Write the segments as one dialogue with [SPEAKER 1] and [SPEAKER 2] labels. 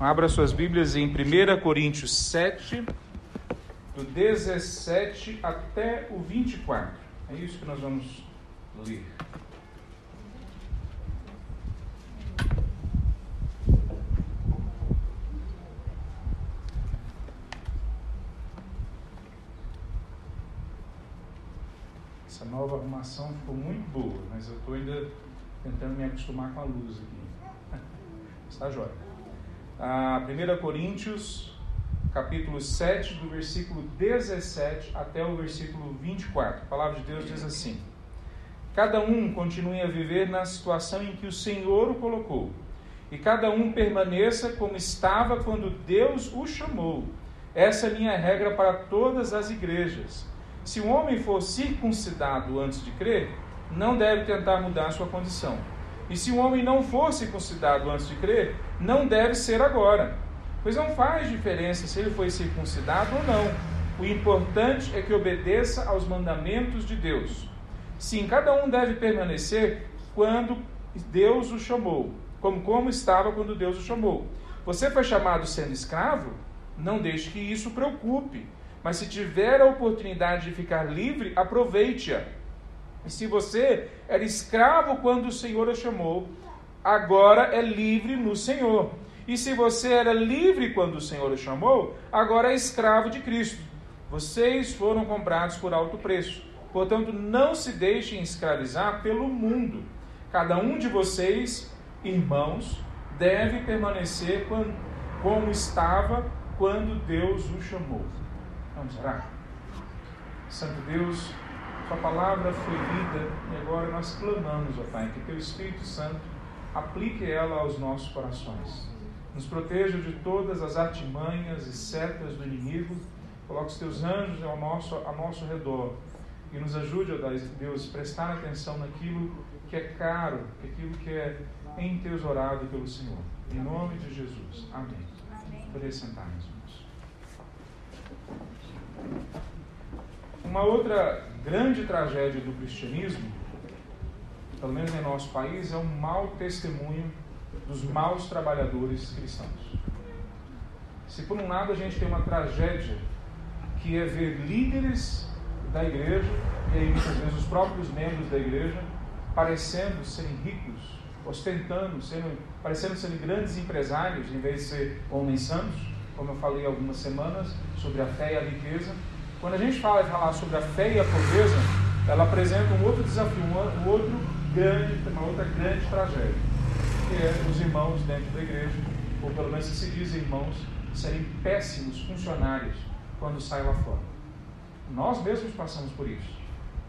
[SPEAKER 1] Abra suas Bíblias em 1 Coríntios 7, do 17 até o 24. É isso que nós vamos ler. Essa nova arrumação ficou muito boa, mas eu estou ainda tentando me acostumar com a luz aqui. Está jóia a 1 Coríntios, capítulo 7, do versículo 17 até o versículo 24. A palavra de Deus diz assim: Cada um continue a viver na situação em que o Senhor o colocou, e cada um permaneça como estava quando Deus o chamou. Essa é a minha regra para todas as igrejas. Se um homem for circuncidado antes de crer, não deve tentar mudar sua condição. E se um homem não for circuncidado antes de crer, não deve ser agora. Pois não faz diferença se ele foi circuncidado ou não. O importante é que obedeça aos mandamentos de Deus. Sim, cada um deve permanecer quando Deus o chamou, como, como estava quando Deus o chamou. Você foi chamado sendo escravo? Não deixe que isso preocupe. Mas se tiver a oportunidade de ficar livre, aproveite-a. E se você era escravo quando o Senhor o chamou, agora é livre no Senhor. E se você era livre quando o Senhor o chamou, agora é escravo de Cristo. Vocês foram comprados por alto preço. Portanto, não se deixem escravizar pelo mundo. Cada um de vocês, irmãos, deve permanecer como estava quando Deus o chamou. Vamos orar? Santo Deus, Sua palavra foi lida e agora nós clamamos, ó Pai, que Teu Espírito Santo aplique ela aos nossos corações. Nos proteja de todas as artimanhas e setas do inimigo. Coloque os teus anjos ao nosso, ao nosso redor e nos ajude, ó Deus, a prestar atenção naquilo que é caro, aquilo que é entesouado pelo Senhor. Em nome de Jesus. Amém. Poder sentar, meus irmãos. Uma outra grande tragédia do cristianismo pelo menos em nosso país, é um mau testemunho dos maus trabalhadores cristãos. Se por um lado a gente tem uma tragédia que é ver líderes da igreja, e aí muitas vezes os próprios membros da igreja, parecendo serem ricos, ostentando, sendo, parecendo serem grandes empresários, em vez de ser homens santos, como eu falei algumas semanas, sobre a fé e a riqueza. Quando a gente fala falar sobre a fé e a pobreza, ela apresenta um outro desafio, um outro grande, uma outra grande tragédia, que é os irmãos dentro da igreja, ou pelo menos se diz irmãos, serem péssimos funcionários quando saem lá fora. Nós mesmos passamos por isso.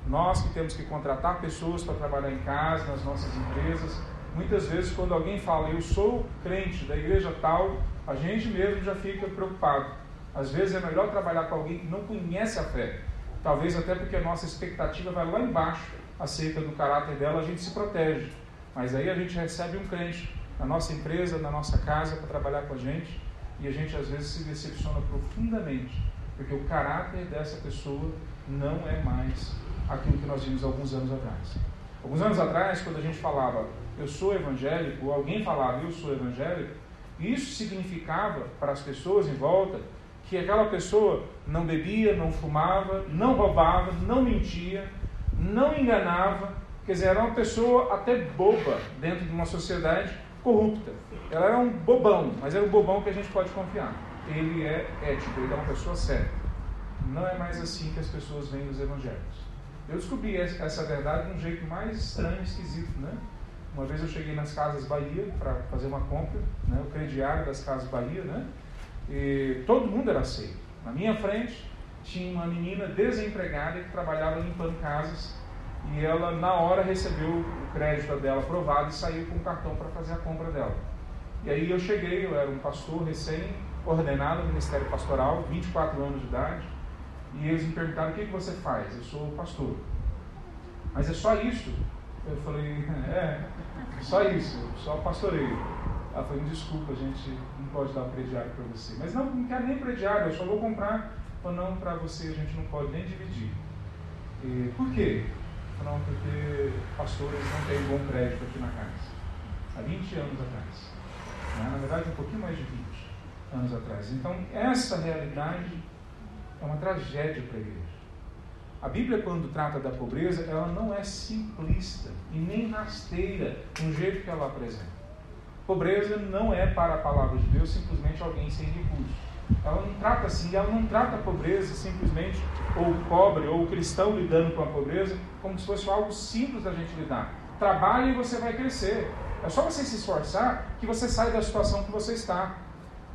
[SPEAKER 1] Nós que temos que contratar pessoas para trabalhar em casa, nas nossas empresas, muitas vezes quando alguém fala, eu sou crente da igreja tal, a gente mesmo já fica preocupado. Às vezes é melhor trabalhar com alguém que não conhece a fé. Talvez até porque a nossa expectativa vai lá embaixo acerca do caráter dela, a gente se protege. Mas aí a gente recebe um crente na nossa empresa, na nossa casa, para trabalhar com a gente, e a gente às vezes se decepciona profundamente, porque o caráter dessa pessoa não é mais aquilo que nós vimos alguns anos atrás. Alguns anos atrás, quando a gente falava eu sou evangélico, ou alguém falava eu sou evangélico, isso significava para as pessoas em volta que aquela pessoa não bebia, não fumava, não roubava, não mentia, não enganava, quer dizer, era uma pessoa até boba dentro de uma sociedade corrupta. Ela era um bobão, mas era um bobão que a gente pode confiar. Ele é ético, ele é uma pessoa séria. Não é mais assim que as pessoas veem os evangelhos. Eu descobri essa verdade de um jeito mais estranho e esquisito, né? Uma vez eu cheguei nas Casas Bahia para fazer uma compra, né? o crediário das Casas Bahia, né? E todo mundo era aceito. Na minha frente, tinha uma menina desempregada que trabalhava limpando casas e ela na hora recebeu o crédito dela aprovado e saiu com o cartão para fazer a compra dela. E aí eu cheguei, eu era um pastor recém-ordenado no Ministério Pastoral, 24 anos de idade, e eles me perguntaram o que, que você faz? Eu sou pastor. Mas é só isso? Eu falei, é, só isso, só pastoreio. Ela falou, desculpa, gente pode dar prediário para você. Mas não, não quero nem prediário, eu só vou comprar ou não, para você a gente não pode nem dividir. E, por quê? Não, porque pastores não têm bom crédito aqui na casa. Há 20 anos atrás. Né? Na verdade, um pouquinho mais de 20 anos atrás. Então, essa realidade é uma tragédia para a igreja. A Bíblia, quando trata da pobreza, ela não é simplista e nem rasteira no jeito que ela apresenta. Pobreza não é, para a palavra de Deus, simplesmente alguém sem recursos. Ela não trata assim, ela não trata a pobreza simplesmente, ou o pobre, ou o cristão lidando com a pobreza, como se fosse algo simples da gente lidar. Trabalhe e você vai crescer. É só você se esforçar que você sai da situação que você está.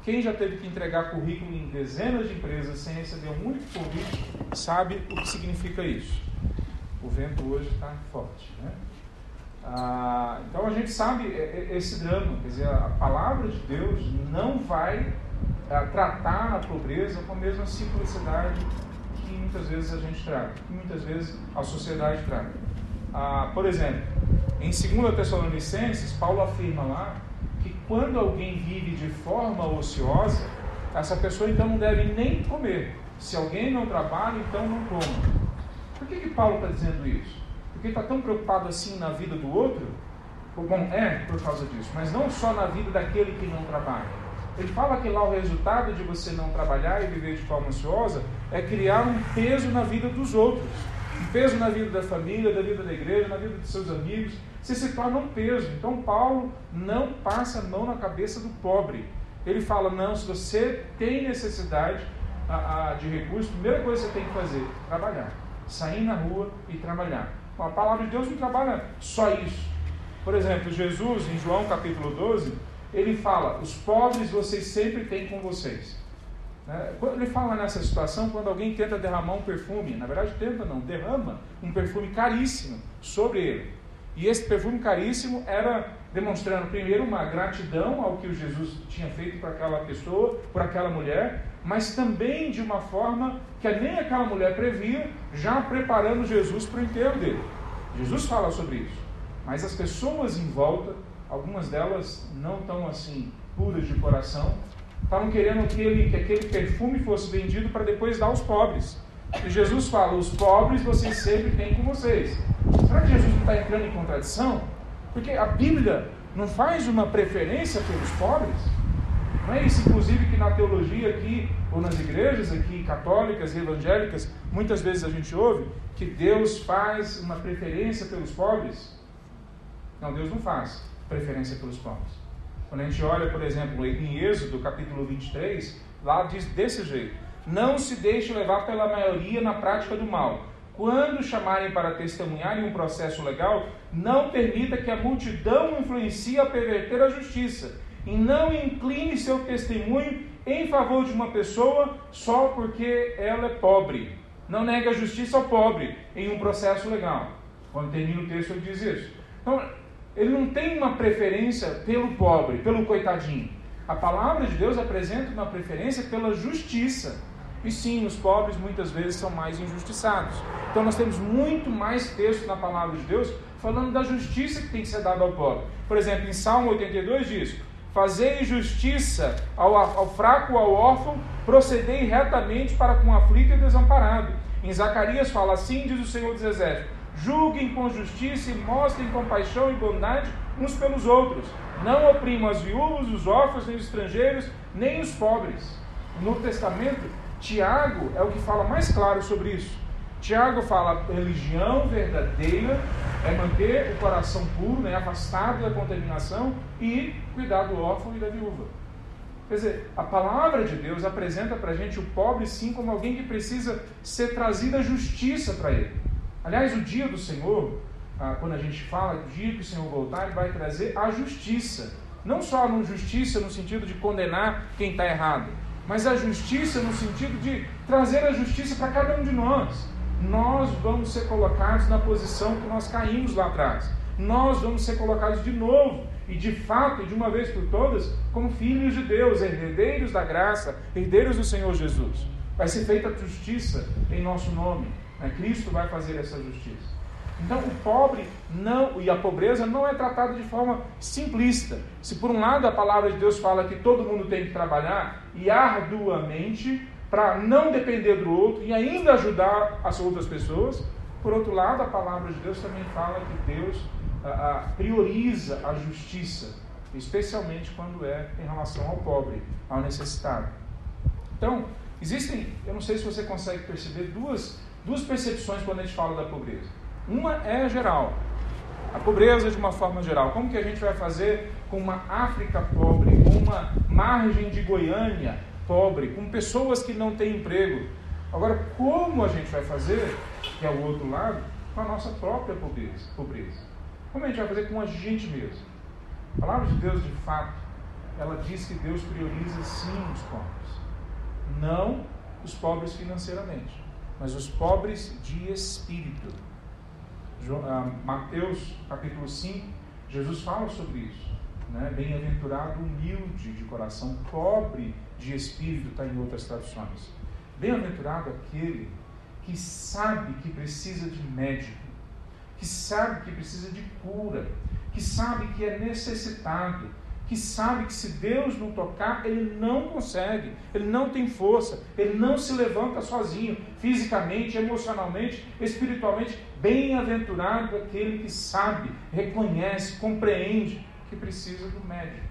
[SPEAKER 1] Quem já teve que entregar currículo em dezenas de empresas sem receber um único convite, sabe o que significa isso. O vento hoje está forte. Né? Ah, então a gente sabe esse drama, quer dizer, a palavra de Deus não vai ah, tratar a pobreza com a mesma simplicidade que muitas vezes a gente trata, que muitas vezes a sociedade trata. Ah, por exemplo, em 2 Tessalonicenses, Paulo afirma lá quando alguém vive de forma ociosa, essa pessoa então não deve nem comer. Se alguém não trabalha, então não coma. Por que, que Paulo está dizendo isso? Porque está tão preocupado assim na vida do outro? Bom, é por causa disso, mas não só na vida daquele que não trabalha. Ele fala que lá o resultado de você não trabalhar e viver de forma ociosa é criar um peso na vida dos outros. Um peso na vida da família, da vida da igreja, na vida dos seus amigos você se torna um peso. Então Paulo não passa a mão na cabeça do pobre. Ele fala, não, se você tem necessidade de recursos, a primeira coisa que você tem que fazer, trabalhar. Sair na rua e trabalhar. A palavra de Deus não trabalha só isso. Por exemplo, Jesus, em João capítulo 12, ele fala, os pobres vocês sempre têm com vocês. Né? Ele fala nessa situação quando alguém tenta derramar um perfume, na verdade tenta não, derrama um perfume caríssimo sobre ele. E esse perfume caríssimo era demonstrando, primeiro, uma gratidão ao que o Jesus tinha feito para aquela pessoa, por aquela mulher, mas também de uma forma que nem aquela mulher previa, já preparando Jesus para o enterro dele. Jesus fala sobre isso. Mas as pessoas em volta, algumas delas não tão assim puras de coração, estavam querendo que, ele, que aquele perfume fosse vendido para depois dar aos pobres. E Jesus fala: os pobres vocês sempre têm com vocês. Será que Jesus não está entrando em contradição? Porque a Bíblia não faz uma preferência pelos pobres? Não é isso, inclusive, que na teologia aqui, ou nas igrejas aqui, católicas e evangélicas, muitas vezes a gente ouve que Deus faz uma preferência pelos pobres? Não, Deus não faz preferência pelos pobres. Quando a gente olha, por exemplo, em Êxodo, capítulo 23, lá diz desse jeito: Não se deixe levar pela maioria na prática do mal quando chamarem para testemunhar em um processo legal, não permita que a multidão influencie a perverter a justiça. E não incline seu testemunho em favor de uma pessoa só porque ela é pobre. Não negue a justiça ao pobre em um processo legal. Quando termina o texto, ele diz isso. Então, ele não tem uma preferência pelo pobre, pelo coitadinho. A palavra de Deus apresenta uma preferência pela justiça. E sim, os pobres muitas vezes são mais injustiçados. Então nós temos muito mais texto na palavra de Deus falando da justiça que tem que ser dada ao pobre. Por exemplo, em Salmo 82 diz: Fazei justiça ao, ao fraco, ao órfão, procedei retamente para com o aflito e desamparado. Em Zacarias fala assim: diz o Senhor dos Exércitos: Julguem com justiça e mostrem compaixão e bondade uns pelos outros. Não oprimam as viúvas, os órfãos, nem os estrangeiros, nem os pobres. No Testamento, Tiago é o que fala mais claro sobre isso. Tiago fala religião verdadeira é manter o coração puro, né, afastado da contaminação e cuidar do órfão e da viúva. Quer dizer, a palavra de Deus apresenta para a gente o pobre sim como alguém que precisa ser trazida justiça para ele. Aliás, o dia do Senhor, ah, quando a gente fala do dia que o Senhor voltar, ele vai trazer a justiça. Não só a justiça no sentido de condenar quem está errado, mas a justiça no sentido de trazer a justiça para cada um de nós. Nós vamos ser colocados na posição que nós caímos lá atrás. Nós vamos ser colocados de novo e de fato, de uma vez por todas, como filhos de Deus, herdeiros da graça, herdeiros do Senhor Jesus. Vai ser feita justiça em nosso nome. Né? Cristo vai fazer essa justiça. Então, o pobre não e a pobreza não é tratada de forma simplista. Se por um lado a palavra de Deus fala que todo mundo tem que trabalhar e arduamente para não depender do outro e ainda ajudar as outras pessoas, por outro lado a palavra de Deus também fala que Deus prioriza a justiça especialmente quando é em relação ao pobre, ao necessitado. Então, existem, eu não sei se você consegue perceber, duas, duas percepções quando a gente fala da pobreza. Uma é geral, a pobreza de uma forma geral. Como que a gente vai fazer com uma África pobre, com uma margem de Goiânia pobre, com pessoas que não têm emprego? Agora, como a gente vai fazer, que é o outro lado, com a nossa própria pobreza? pobreza? Como a gente vai fazer com a gente mesmo? A palavra de Deus, de fato, ela diz que Deus prioriza sim os pobres. Não os pobres financeiramente, mas os pobres de espírito. Ah, Mateus capítulo 5, Jesus fala sobre isso. Né? Bem-aventurado humilde de coração, pobre de espírito, está em outras traduções. Bem-aventurado aquele que sabe que precisa de médico, que sabe que precisa de cura, que sabe que é necessitado, que sabe que se Deus não tocar, ele não consegue, ele não tem força, ele não se levanta sozinho, fisicamente, emocionalmente, espiritualmente. Bem-aventurado aquele que sabe, reconhece, compreende que precisa do médico.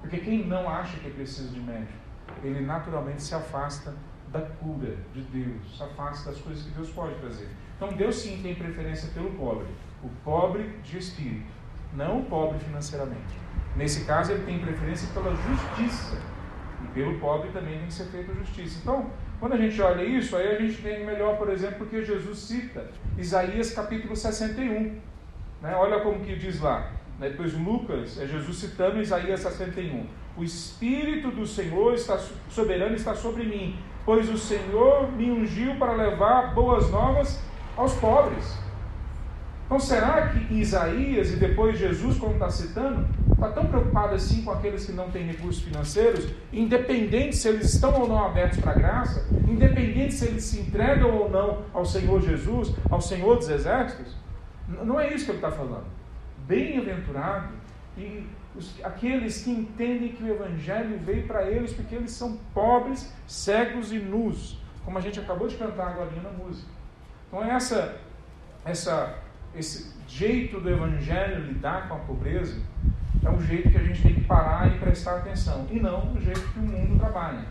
[SPEAKER 1] Porque quem não acha que precisa de médico, ele naturalmente se afasta da cura de Deus, se afasta das coisas que Deus pode trazer. Então Deus sim tem preferência pelo pobre, o pobre de espírito, não o pobre financeiramente. Nesse caso, ele tem preferência pela justiça. E pelo pobre também tem que ser feita justiça. Então, quando a gente olha isso, aí a gente tem melhor, por exemplo, porque Jesus cita Isaías capítulo 61. Né? Olha como que diz lá. Né? Depois Lucas, é Jesus citando Isaías 61. O Espírito do Senhor está soberano está sobre mim, pois o Senhor me ungiu para levar boas novas aos pobres. Então, será que Isaías e depois Jesus, como está citando, está tão preocupado assim com aqueles que não têm recursos financeiros, independente se eles estão ou não abertos para a graça, independente se eles se entregam ou não ao Senhor Jesus, ao Senhor dos Exércitos? Não é isso que ele está falando. Bem-aventurado e os, aqueles que entendem que o Evangelho veio para eles porque eles são pobres, cegos e nus, como a gente acabou de cantar agora na música. Então, essa, essa esse jeito do Evangelho lidar com a pobreza é um jeito que a gente tem que parar e prestar atenção, e não o jeito que o mundo trabalha.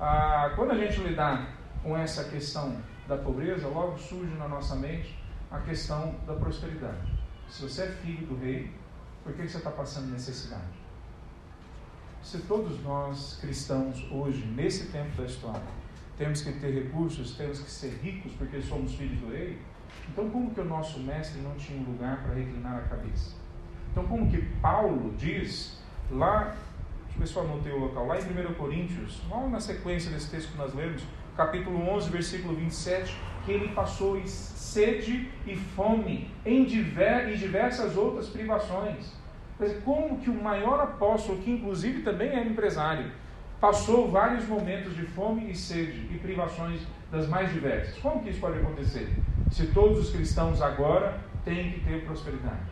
[SPEAKER 1] Ah, quando a gente lidar com essa questão da pobreza, logo surge na nossa mente a questão da prosperidade. Se você é filho do rei, por que você está passando necessidade? Se todos nós cristãos hoje, nesse tempo da história, temos que ter recursos, temos que ser ricos porque somos filhos do rei, então, como que o nosso mestre não tinha um lugar para reclinar a cabeça? Então, como que Paulo diz lá, deixa eu ver se eu anotei o local, lá em 1 Coríntios, logo na sequência desse texto que nós lemos, capítulo 11, versículo 27, que ele passou sede e fome em diver, e diversas outras privações. Como que o maior apóstolo, que inclusive também é empresário, passou vários momentos de fome e sede e privações das mais diversas? Como que isso pode acontecer? se todos os cristãos agora têm que ter prosperidade.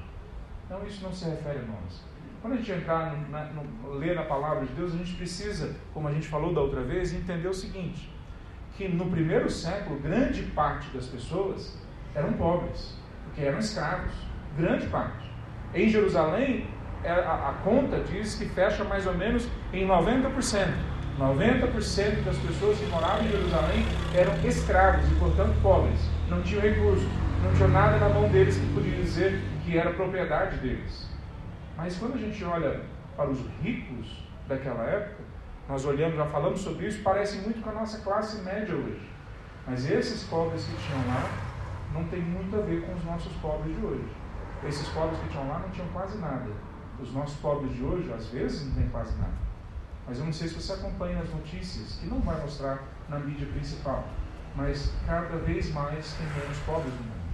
[SPEAKER 1] Então isso não se refere a nós. Quando a gente entrar no, na, no, ler na palavra de Deus, a gente precisa, como a gente falou da outra vez, entender o seguinte: que no primeiro século, grande parte das pessoas eram pobres, porque eram escravos. Grande parte. Em Jerusalém, é, a, a conta diz que fecha mais ou menos em 90%. 90% das pessoas que moravam em Jerusalém eram escravos e, portanto, pobres. Não tinham recursos, não tinham nada na mão deles que podia dizer que era propriedade deles. Mas quando a gente olha para os ricos daquela época, nós olhamos, já falamos sobre isso, parece muito com a nossa classe média hoje. Mas esses pobres que tinham lá não tem muito a ver com os nossos pobres de hoje. Esses pobres que tinham lá não tinham quase nada. Os nossos pobres de hoje, às vezes, não têm quase nada. Mas eu não sei se você acompanha as notícias, que não vai mostrar na mídia principal, mas cada vez mais tem menos pobres no mundo.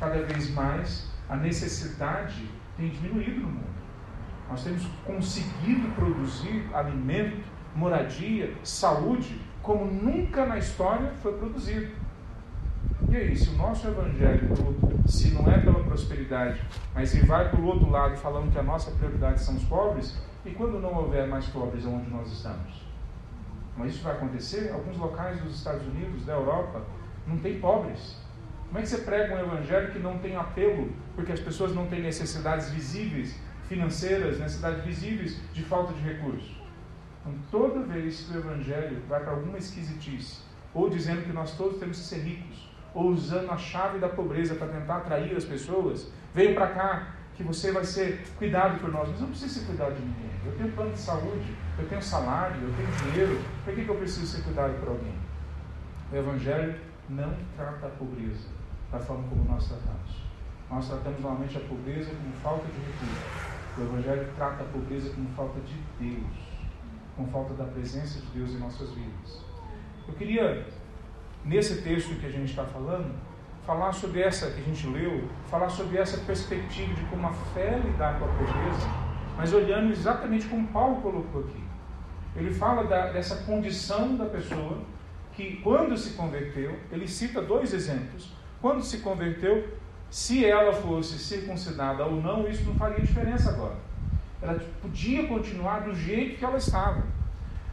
[SPEAKER 1] Cada vez mais a necessidade tem diminuído no mundo. Nós temos conseguido produzir alimento, moradia, saúde, como nunca na história foi produzido. E aí, se o nosso evangelho, se não é pela prosperidade, mas se vai para o outro lado falando que a nossa prioridade são os pobres, e quando não houver mais pobres onde nós estamos? Mas isso vai acontecer? Alguns locais dos Estados Unidos, da Europa, não tem pobres. Como é que você prega um evangelho que não tem apelo, porque as pessoas não têm necessidades visíveis, financeiras, necessidades visíveis de falta de recursos. Então, toda vez que o Evangelho vai para alguma esquisitice, ou dizendo que nós todos temos que ser ricos, ou usando a chave da pobreza para tentar atrair as pessoas, veio para cá que você vai ser cuidado por nós. Mas eu não preciso ser cuidado de ninguém. Eu tenho plano de saúde, eu tenho salário, eu tenho dinheiro. Por que, que eu preciso ser cuidado por alguém? O Evangelho não trata a pobreza da forma como nós tratamos. Nós tratamos normalmente a pobreza como falta de recursos. O Evangelho trata a pobreza como falta de Deus, com falta da presença de Deus em nossas vidas. Eu queria, nesse texto que a gente está falando, falar sobre essa que a gente leu, falar sobre essa perspectiva de como a fé lidar com a pobreza, mas olhando exatamente como Paulo colocou aqui. Ele fala da, dessa condição da pessoa que, quando se converteu, ele cita dois exemplos. Quando se converteu, se ela fosse circuncidada ou não, isso não faria diferença agora. Ela podia continuar do jeito que ela estava.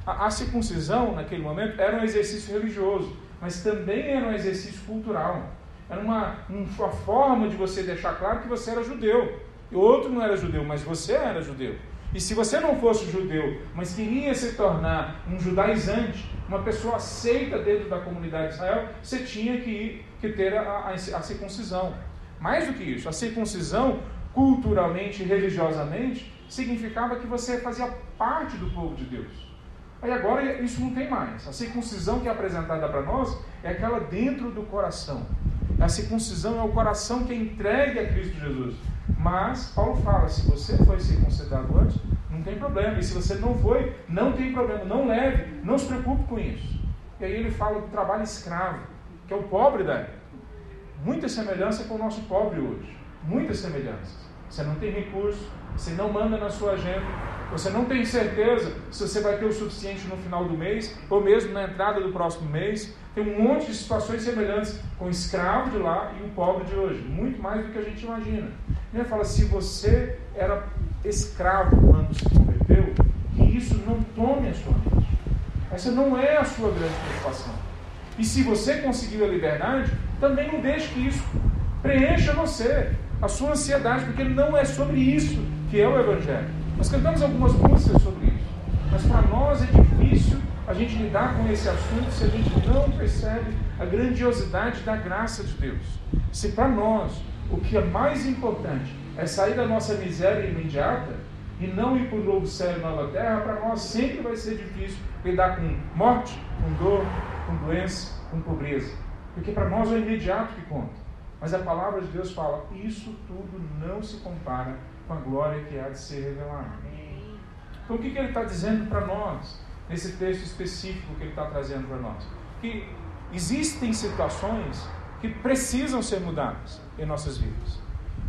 [SPEAKER 1] A, a circuncisão, naquele momento, era um exercício religioso, mas também era um exercício cultural. Era uma, uma forma de você deixar claro que você era judeu. E outro não era judeu, mas você era judeu. E se você não fosse judeu, mas queria se tornar um judaizante, uma pessoa aceita dentro da comunidade de Israel, você tinha que, que ter a, a, a circuncisão. Mais do que isso, a circuncisão, culturalmente e religiosamente, significava que você fazia parte do povo de Deus. Aí agora isso não tem mais. A circuncisão que é apresentada para nós é aquela dentro do coração. A circuncisão é o coração que é entregue a Cristo Jesus. Mas Paulo fala: se você foi circuncidado antes, não tem problema. E se você não foi, não tem problema. Não leve, não se preocupe com isso. E aí ele fala do trabalho escravo, que é o pobre da época muita semelhança com o nosso pobre hoje. Muitas semelhanças. Você não tem recurso, você não manda na sua agenda, você não tem certeza se você vai ter o suficiente no final do mês ou mesmo na entrada do próximo mês. Tem um monte de situações semelhantes com o escravo de lá e o pobre de hoje, muito mais do que a gente imagina. Ele fala: se você era escravo quando se converteu, que isso não tome a sua mente. Essa não é a sua grande preocupação. E se você conseguiu a liberdade, também não deixe que isso preencha você, a sua ansiedade, porque não é sobre isso que é o Evangelho. Nós cantamos algumas músicas sobre isso, mas para nós é difícil a gente lidar com esse assunto se a gente não percebe a grandiosidade da graça de Deus. Se para nós o que é mais importante é sair da nossa miséria imediata e não ir para o novo céu e nova terra, para nós sempre vai ser difícil lidar com morte, com dor, com doença, com pobreza. Porque para nós é o imediato que conta. Mas a palavra de Deus fala: isso tudo não se compara com a glória que há de ser revelada. Então o que, que ele está dizendo para nós, nesse texto específico que ele está trazendo para nós? Que existem situações que precisam ser mudadas em nossas vidas.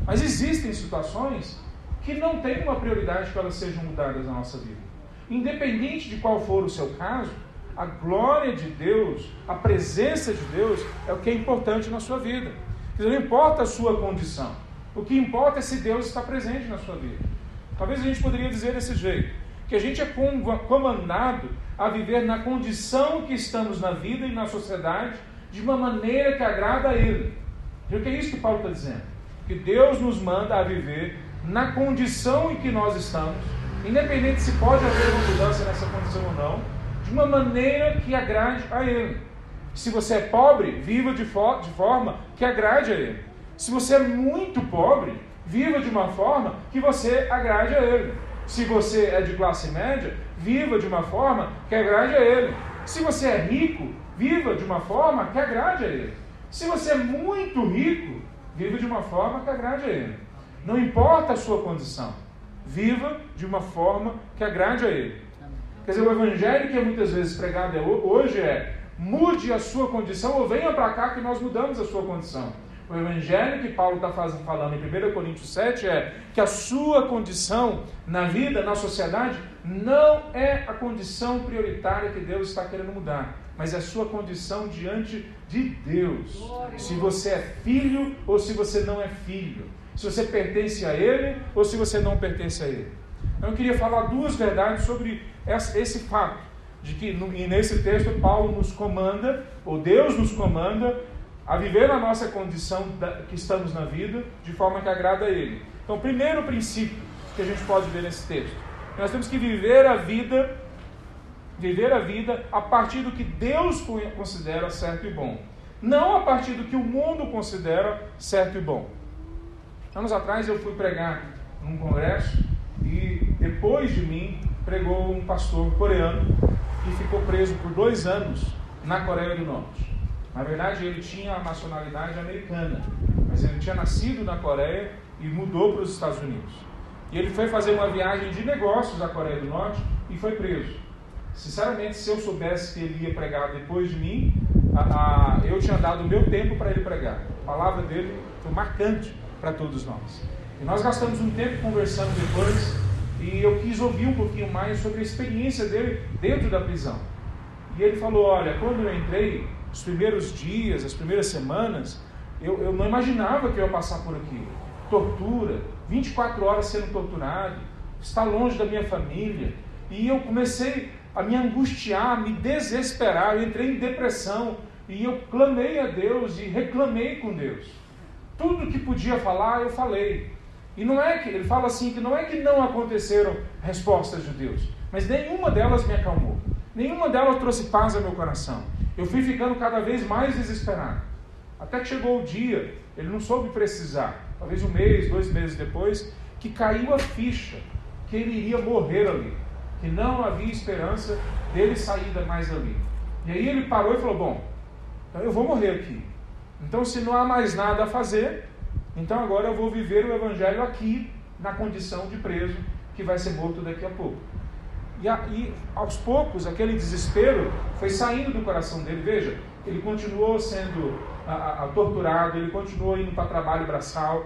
[SPEAKER 1] Mas existem situações que não têm uma prioridade que elas sejam mudadas na nossa vida. Independente de qual for o seu caso, a glória de Deus, a presença de Deus é o que é importante na sua vida. Não importa a sua condição. O que importa é se Deus está presente na sua vida. Talvez a gente poderia dizer desse jeito: que a gente é comandado a viver na condição que estamos na vida e na sociedade de uma maneira que agrada a Ele. E o que é isso que Paulo está dizendo? Que Deus nos manda a viver na condição em que nós estamos, independente se pode haver uma mudança nessa condição ou não, de uma maneira que agrade a Ele. Se você é pobre, viva de, fo de forma que agrade a Ele. Se você é muito pobre, viva de uma forma que você agrade a Ele. Se você é de classe média, viva de uma forma que agrade a Ele. Se você é rico, viva de uma forma que agrade a Ele. Se você é muito rico, viva de uma forma que agrade a Ele. Não importa a sua condição, viva de uma forma que agrade a Ele. Quer dizer, o evangelho que é muitas vezes pregado é hoje é mude a sua condição ou venha para cá que nós mudamos a sua condição. O evangelho que Paulo está falando em 1 Coríntios 7 é que a sua condição na vida, na sociedade, não é a condição prioritária que Deus está querendo mudar, mas é a sua condição diante de Deus. Se você é filho ou se você não é filho. Se você pertence a Ele ou se você não pertence a Ele. Então, eu queria falar duas verdades sobre esse fato, de que nesse texto Paulo nos comanda, ou Deus nos comanda, a viver na nossa condição que estamos na vida, de forma que agrada a Ele. Então, primeiro princípio que a gente pode ver nesse texto. Nós temos que viver a vida, viver a vida a partir do que Deus considera certo e bom, não a partir do que o mundo considera certo e bom. Anos atrás eu fui pregar num congresso e depois de mim pregou um pastor coreano que ficou preso por dois anos na Coreia do Norte. Na verdade, ele tinha a nacionalidade americana, mas ele tinha nascido na Coreia e mudou para os Estados Unidos. E ele foi fazer uma viagem de negócios à Coreia do Norte e foi preso. Sinceramente, se eu soubesse que ele ia pregar depois de mim, a, a, eu tinha dado o meu tempo para ele pregar. A palavra dele foi marcante para todos nós. E nós gastamos um tempo conversando depois e eu quis ouvir um pouquinho mais sobre a experiência dele dentro da prisão. E ele falou: Olha, quando eu entrei, os primeiros dias, as primeiras semanas, eu, eu não imaginava que eu ia passar por aquilo. Tortura, 24 horas sendo torturado, estar longe da minha família. E eu comecei a me angustiar, a me desesperar. Eu entrei em depressão e eu clamei a Deus e reclamei com Deus. Tudo que podia falar, eu falei. E não é que, ele fala assim, que não é que não aconteceram respostas de Deus, mas nenhuma delas me acalmou. Nenhuma delas trouxe paz ao meu coração. Eu fui ficando cada vez mais desesperado. Até que chegou o dia, ele não soube precisar, talvez um mês, dois meses depois, que caiu a ficha que ele iria morrer ali, que não havia esperança dele sair mais ali. E aí ele parou e falou: Bom, então eu vou morrer aqui. Então, se não há mais nada a fazer, então agora eu vou viver o Evangelho aqui, na condição de preso, que vai ser morto daqui a pouco. E, a, e, aos poucos aquele desespero foi saindo do coração dele. Veja, ele continuou sendo a, a, torturado, ele continuou indo para trabalho braçal.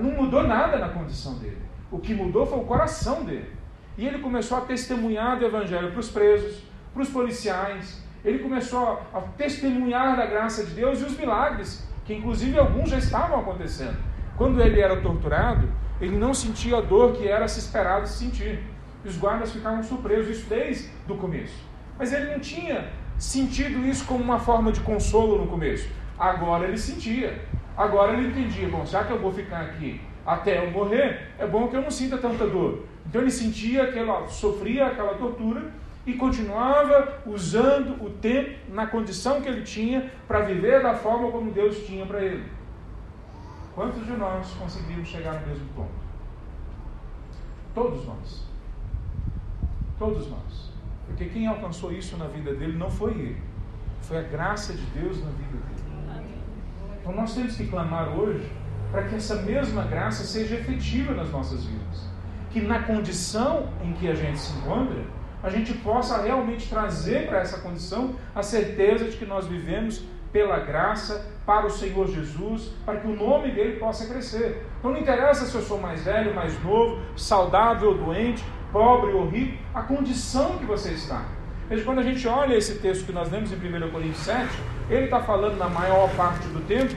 [SPEAKER 1] não mudou nada na condição dele. O que mudou foi o coração dele. E ele começou a testemunhar do evangelho para os presos, para os policiais. Ele começou a testemunhar da graça de Deus e os milagres, que inclusive alguns já estavam acontecendo. Quando ele era torturado, ele não sentia a dor que era se esperado sentir os guardas ficavam surpresos, isso desde o começo. Mas ele não tinha sentido isso como uma forma de consolo no começo. Agora ele sentia. Agora ele entendia, bom, já que eu vou ficar aqui até eu morrer, é bom que eu não sinta tanta dor. Então ele sentia aquela, sofria aquela tortura e continuava usando o tempo na condição que ele tinha para viver da forma como Deus tinha para ele. Quantos de nós conseguimos chegar no mesmo ponto? Todos nós. Todos nós. Porque quem alcançou isso na vida dele não foi ele. Foi a graça de Deus na vida dele. Então nós temos que clamar hoje para que essa mesma graça seja efetiva nas nossas vidas. Que na condição em que a gente se encontra, a gente possa realmente trazer para essa condição a certeza de que nós vivemos pela graça para o Senhor Jesus, para que o nome dele possa crescer. Então não interessa se eu sou mais velho, mais novo, saudável ou doente, pobre ou rico, a condição que você está. Veja, quando a gente olha esse texto que nós lemos em 1 Coríntios 7, ele está falando na maior parte do tempo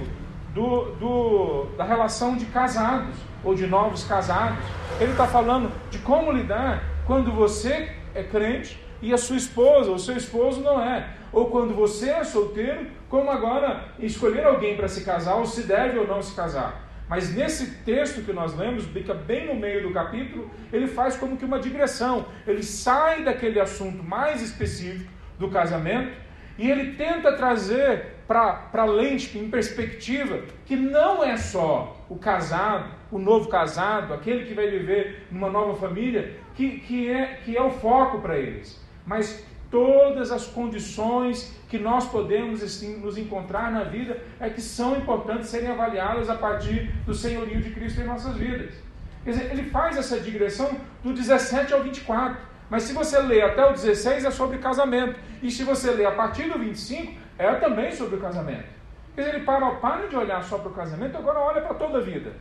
[SPEAKER 1] do, do, da relação de casados ou de novos casados. Ele está falando de como lidar quando você é crente e a sua esposa ou seu esposo não é. Ou quando você é solteiro, como agora escolher alguém para se casar ou se deve ou não se casar. Mas nesse texto que nós lemos, fica bem no meio do capítulo, ele faz como que uma digressão. Ele sai daquele assunto mais específico do casamento e ele tenta trazer para a lente, em perspectiva, que não é só o casado, o novo casado, aquele que vai viver numa nova família, que, que, é, que é o foco para eles. Mas todas as condições que nós podemos assim, nos encontrar na vida é que são importantes serem avaliadas a partir do senhorio de Cristo em nossas vidas. Quer dizer, ele faz essa digressão do 17 ao 24. Mas se você ler até o 16 é sobre casamento. E se você ler a partir do 25, é também sobre o casamento. Quer dizer, ele para, para de olhar só para o casamento, agora olha para toda a vida.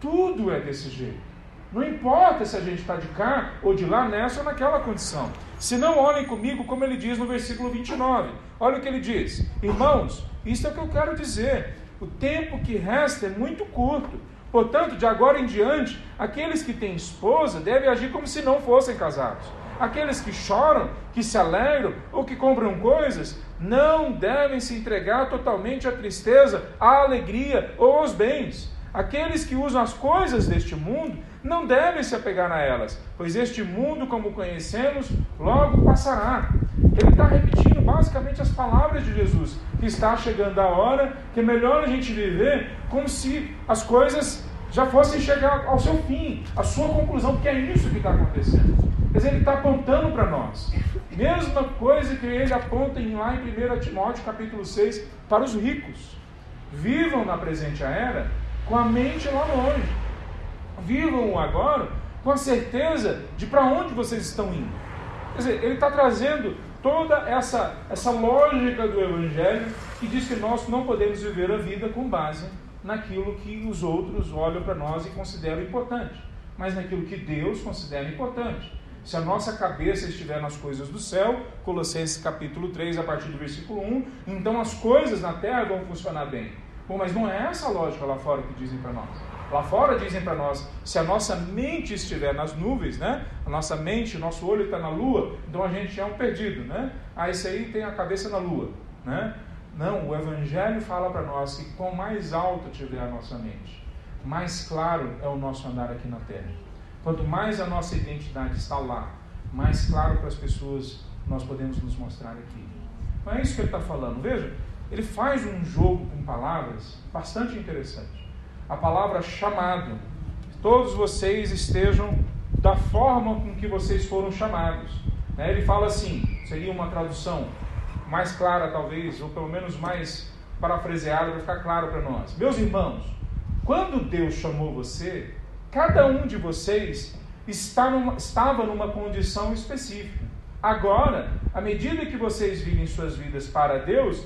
[SPEAKER 1] Tudo é desse jeito. Não importa se a gente está de cá ou de lá, nessa ou naquela condição. Se não, olhem comigo como ele diz no versículo 29. Olha o que ele diz: Irmãos, isso é o que eu quero dizer. O tempo que resta é muito curto. Portanto, de agora em diante, aqueles que têm esposa devem agir como se não fossem casados. Aqueles que choram, que se alegram ou que compram coisas, não devem se entregar totalmente à tristeza, à alegria ou aos bens Aqueles que usam as coisas deste mundo não devem se apegar a elas, pois este mundo, como conhecemos, logo passará. Ele está repetindo basicamente as palavras de Jesus, que está chegando a hora que é melhor a gente viver como se as coisas já fossem chegar ao seu fim, à sua conclusão, porque é isso que está acontecendo. Dizer, ele está apontando para nós. Mesma coisa que ele aponta em, lá em 1 Timóteo capítulo 6 para os ricos. Vivam na presente era com a mente lá longe. Vivam agora com a certeza de para onde vocês estão indo. Quer dizer, ele está trazendo toda essa, essa lógica do Evangelho que diz que nós não podemos viver a vida com base naquilo que os outros olham para nós e consideram importante, mas naquilo que Deus considera importante. Se a nossa cabeça estiver nas coisas do céu, Colossenses capítulo 3, a partir do versículo 1, então as coisas na terra vão funcionar bem. Bom, mas não é essa a lógica lá fora que dizem para nós. Lá fora dizem para nós, se a nossa mente estiver nas nuvens, né? A nossa mente, o nosso olho está na lua, então a gente é um perdido, né? Ah, esse aí tem a cabeça na lua, né? Não, o Evangelho fala para nós que quanto mais alto tiver a nossa mente, mais claro é o nosso andar aqui na Terra. Quanto mais a nossa identidade está lá, mais claro para as pessoas nós podemos nos mostrar aqui. Não é isso que ele está falando. Veja, ele faz um jogo com palavras bastante interessante. A palavra chamado. Todos vocês estejam da forma com que vocês foram chamados. Né? Ele fala assim, seria uma tradução mais clara talvez, ou pelo menos mais parafraseada para ficar claro para nós. Meus irmãos, quando Deus chamou você, cada um de vocês numa, estava numa condição específica. Agora, à medida que vocês vivem suas vidas para Deus,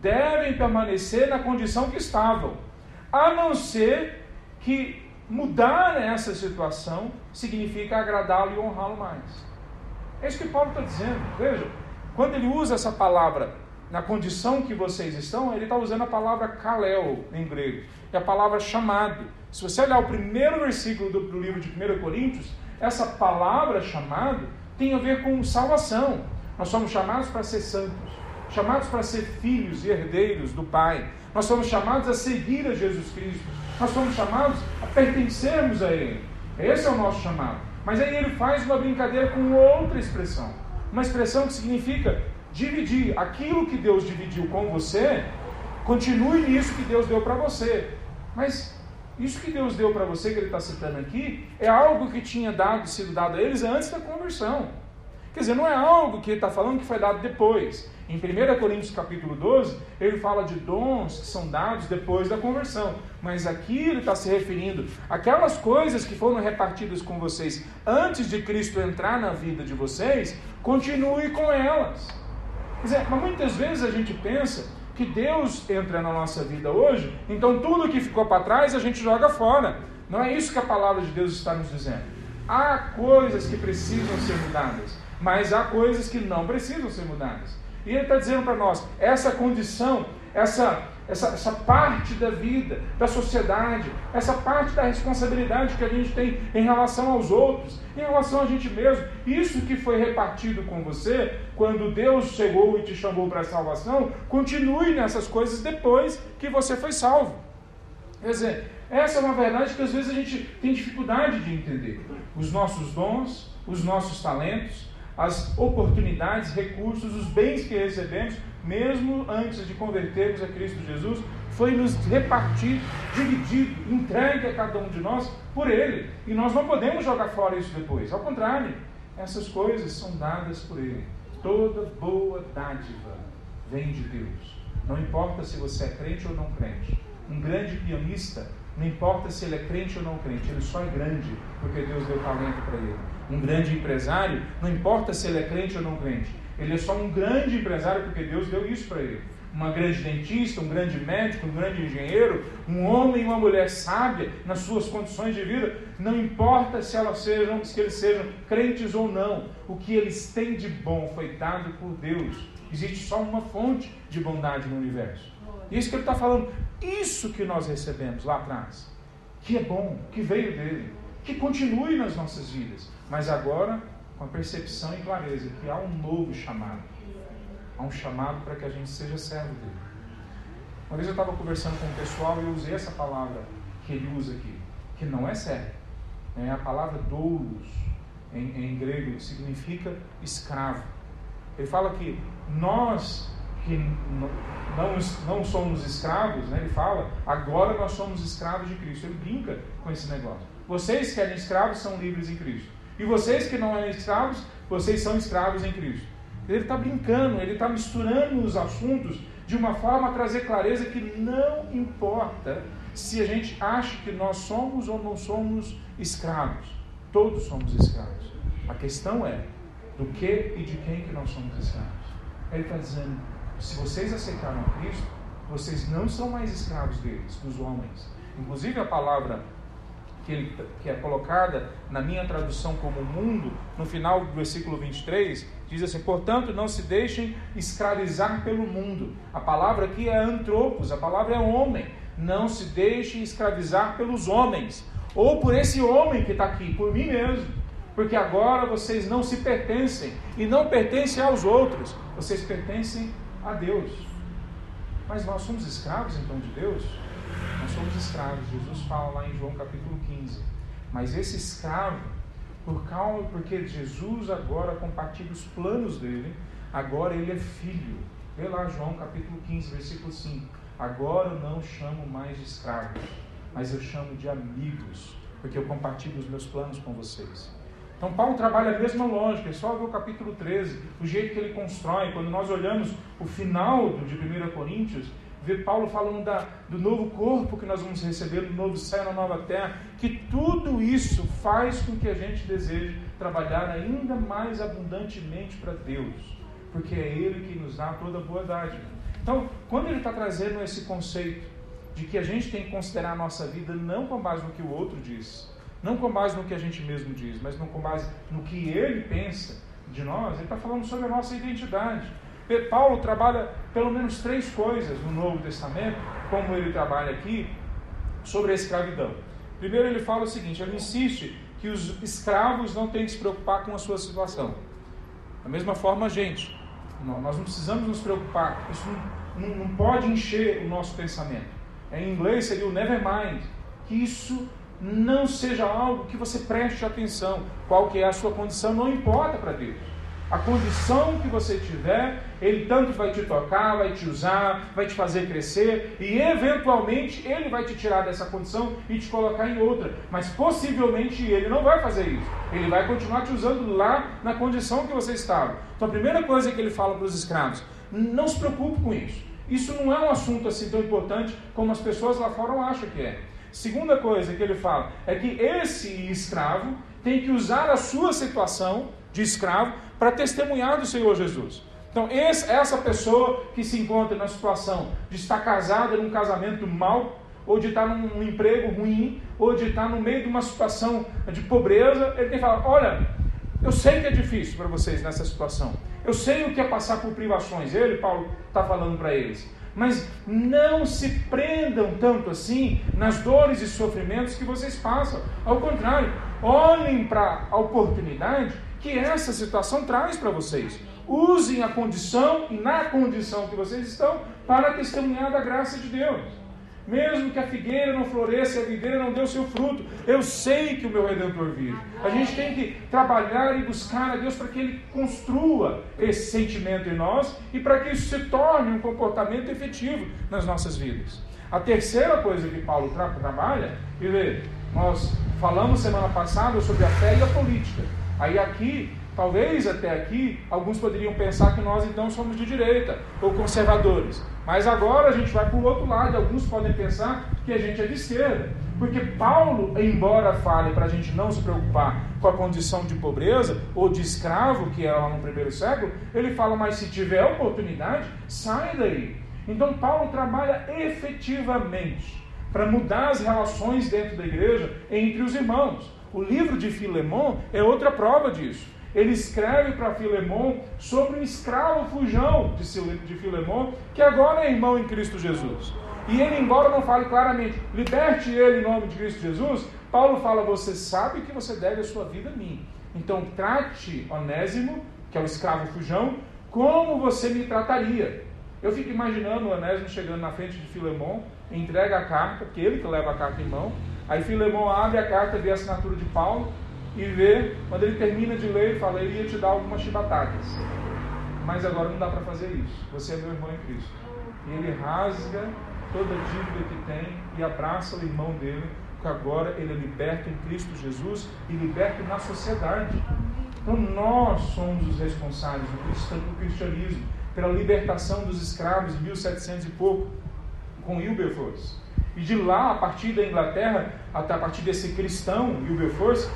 [SPEAKER 1] devem permanecer na condição que estavam, a não ser que mudar essa situação significa agradá-lo e honrá-lo mais. É isso que Paulo está dizendo. Veja, quando ele usa essa palavra na condição que vocês estão, ele está usando a palavra kalel em grego, é a palavra chamado. Se você olhar o primeiro versículo do, do livro de 1 Coríntios, essa palavra chamado tem a ver com salvação. Nós somos chamados para ser santos chamados para ser filhos e herdeiros do Pai. Nós somos chamados a seguir a Jesus Cristo. Nós somos chamados a pertencermos a Ele. Esse é o nosso chamado. Mas aí ele faz uma brincadeira com outra expressão. Uma expressão que significa dividir. Aquilo que Deus dividiu com você, continue nisso que Deus deu para você. Mas isso que Deus deu para você, que ele está citando aqui, é algo que tinha dado, sido dado a eles antes da conversão. Quer dizer, não é algo que ele está falando que foi dado depois. Em 1 Coríntios capítulo 12, ele fala de dons que são dados depois da conversão. Mas aqui ele está se referindo àquelas coisas que foram repartidas com vocês antes de Cristo entrar na vida de vocês, continue com elas. Quer dizer, mas muitas vezes a gente pensa que Deus entra na nossa vida hoje, então tudo que ficou para trás a gente joga fora. Não é isso que a palavra de Deus está nos dizendo. Há coisas que precisam ser mudadas, mas há coisas que não precisam ser mudadas. E ele está dizendo para nós: essa condição, essa, essa, essa parte da vida, da sociedade, essa parte da responsabilidade que a gente tem em relação aos outros, em relação a gente mesmo, isso que foi repartido com você, quando Deus chegou e te chamou para a salvação, continue nessas coisas depois que você foi salvo. Quer dizer, essa é uma verdade que às vezes a gente tem dificuldade de entender. Os nossos dons, os nossos talentos, as oportunidades, recursos, os bens que recebemos, mesmo antes de convertermos a Cristo Jesus, foi nos repartido, dividido, entregue a cada um de nós por Ele. E nós não podemos jogar fora isso depois. Ao contrário, essas coisas são dadas por Ele. Toda boa dádiva vem de Deus. Não importa se você é crente ou não crente. Um grande pianista, não importa se ele é crente ou não crente, ele só é grande porque Deus deu talento para ele um grande empresário, não importa se ele é crente ou não crente, ele é só um grande empresário porque Deus deu isso para ele. Uma grande dentista, um grande médico, um grande engenheiro, um homem e uma mulher sábia nas suas condições de vida, não importa se elas sejam, se eles sejam crentes ou não, o que eles têm de bom foi dado por Deus. Existe só uma fonte de bondade no universo. Isso que ele está falando, isso que nós recebemos lá atrás, que é bom, que veio dele, que continue nas nossas vidas mas agora com a percepção e clareza que há um novo chamado. Há um chamado para que a gente seja servo dele. Uma vez eu estava conversando com o pessoal e eu usei essa palavra que ele usa aqui, que não é servo. É a palavra doulos, em, em grego, significa escravo. Ele fala que nós que não, não somos escravos, né? ele fala, agora nós somos escravos de Cristo. Ele brinca com esse negócio. Vocês que eram escravos são livres em Cristo. E vocês que não eram escravos, vocês são escravos em Cristo. Ele está brincando, ele está misturando os assuntos de uma forma a trazer clareza que não importa se a gente acha que nós somos ou não somos escravos. Todos somos escravos. A questão é do que e de quem que nós somos escravos. Ele está dizendo, se vocês aceitaram a Cristo, vocês não são mais escravos deles, dos homens. Inclusive a palavra que, ele, que é colocada na minha tradução como mundo, no final do versículo 23, diz assim: Portanto, não se deixem escravizar pelo mundo. A palavra aqui é antropos, a palavra é homem. Não se deixem escravizar pelos homens, ou por esse homem que está aqui, por mim mesmo. Porque agora vocês não se pertencem e não pertencem aos outros, vocês pertencem a Deus. Mas nós somos escravos então de Deus? Nós somos escravos. Jesus fala lá em João capítulo 15. Mas esse escravo, por causa, porque Jesus agora compartilha os planos dele, agora ele é filho. Vê lá João capítulo 15, versículo 5. Agora eu não chamo mais de escravos, mas eu chamo de amigos, porque eu compartilho os meus planos com vocês. Então Paulo trabalha a mesma lógica, é só ver o capítulo 13, o jeito que ele constrói. Quando nós olhamos o final de 1 Coríntios, ver Paulo falando da, do novo corpo que nós vamos receber, do novo céu na nova terra, que tudo isso faz com que a gente deseje trabalhar ainda mais abundantemente para Deus, porque é Ele que nos dá toda a boa dádiva. Então, quando ele está trazendo esse conceito de que a gente tem que considerar a nossa vida não com base no que o outro diz, não com base no que a gente mesmo diz, mas não com base no que ele pensa de nós, ele está falando sobre a nossa identidade. Paulo trabalha pelo menos três coisas no Novo Testamento, como ele trabalha aqui, sobre a escravidão. Primeiro, ele fala o seguinte: ele insiste que os escravos não têm que se preocupar com a sua situação. Da mesma forma, a gente, nós não precisamos nos preocupar, isso não, não, não pode encher o nosso pensamento. Em inglês seria o never mind, que isso não seja algo que você preste atenção, qual que é a sua condição, não importa para Deus. A condição que você tiver, Ele tanto vai te tocar, vai te usar, vai te fazer crescer e eventualmente Ele vai te tirar dessa condição e te colocar em outra. Mas possivelmente Ele não vai fazer isso. Ele vai continuar te usando lá na condição que você estava. Então a primeira coisa que Ele fala para os escravos: não se preocupe com isso. Isso não é um assunto assim tão importante como as pessoas lá fora acham que é. Segunda coisa que ele fala é que esse escravo tem que usar a sua situação de escravo para testemunhar do Senhor Jesus. Então, essa pessoa que se encontra na situação de estar casada num casamento mal, ou de estar num emprego ruim, ou de estar no meio de uma situação de pobreza, ele tem que falar: olha, eu sei que é difícil para vocês nessa situação, eu sei o que é passar por privações. Ele, Paulo, está falando para eles. Mas não se prendam tanto assim nas dores e sofrimentos que vocês passam. Ao contrário, olhem para a oportunidade que essa situação traz para vocês. Usem a condição e na condição que vocês estão para testemunhar da graça de Deus. Mesmo que a figueira não floresça a videira não dê o seu fruto, eu sei que o meu redentor vive. A gente tem que trabalhar e buscar a Deus para que Ele construa esse sentimento em nós e para que isso se torne um comportamento efetivo nas nossas vidas. A terceira coisa que Paulo tra trabalha, e vê, nós falamos semana passada sobre a fé e a política. Aí aqui, talvez até aqui, alguns poderiam pensar que nós então somos de direita ou conservadores. Mas agora a gente vai para o outro lado, alguns podem pensar que a gente é de esquerda. Porque Paulo, embora fale para a gente não se preocupar com a condição de pobreza ou de escravo, que era lá no primeiro século, ele fala, mas se tiver oportunidade, sai daí. Então Paulo trabalha efetivamente para mudar as relações dentro da igreja entre os irmãos. O livro de Filemon é outra prova disso. Ele escreve para Filemon sobre um escravo fujão de Filemon, que agora é irmão em Cristo Jesus. E ele, embora não fale claramente, liberte ele em nome de Cristo Jesus, Paulo fala: Você sabe que você deve a sua vida a mim. Então trate Onésimo, que é o escravo fujão, como você me trataria. Eu fico imaginando o Onésimo chegando na frente de Filemon entrega a carta, porque ele que leva a carta em mão. Aí Filemão abre a carta, vê a assinatura de Paulo e vê, quando ele termina de ler, ele fala: ele ia te dar algumas chibatadas. Mas agora não dá para fazer isso. Você é meu irmão em Cristo. E ele rasga toda a dívida que tem e abraça o irmão dele, porque agora ele é liberto em Cristo Jesus e liberto na sociedade. Então nós somos os responsáveis do cristianismo pela libertação dos escravos em 1700 e pouco, com Wilberforce. E de lá, a partir da Inglaterra, até a partir desse cristão, Wilberforce,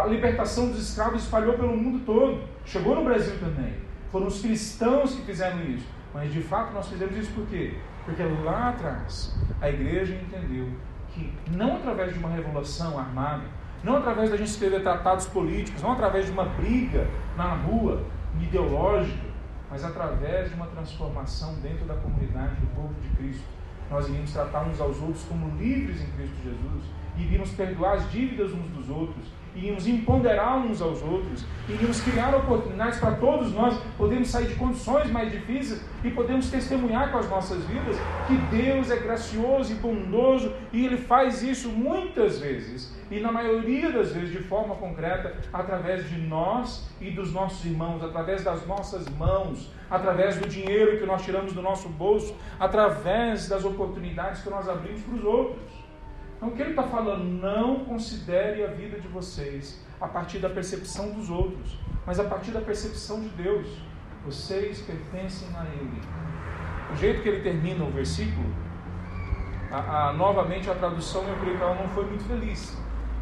[SPEAKER 1] a libertação dos escravos espalhou pelo mundo todo. Chegou no Brasil também. Foram os cristãos que fizeram isso. Mas de fato nós fizemos isso por quê? Porque lá atrás a igreja entendeu que não através de uma revolução armada, não através da gente escrever tratados políticos, não através de uma briga na rua ideológica, mas através de uma transformação dentro da comunidade do povo de Cristo. Nós iríamos tratar uns aos outros como livres em Cristo Jesus, iríamos perdoar as dívidas uns dos outros, iríamos empoderar uns aos outros, iríamos criar oportunidades para todos nós podermos sair de condições mais difíceis e podemos testemunhar com as nossas vidas que Deus é gracioso e bondoso e Ele faz isso muitas vezes e na maioria das vezes de forma concreta através de nós e dos nossos irmãos, através das nossas mãos, através do dinheiro que nós tiramos do nosso bolso, através das oportunidades que nós abrimos para os outros. Então, o que ele está falando? Não considere a vida de vocês a partir da percepção dos outros, mas a partir da percepção de Deus. Vocês pertencem a Ele. O jeito que ele termina o versículo, a, a, novamente a tradução eu creio não foi muito feliz,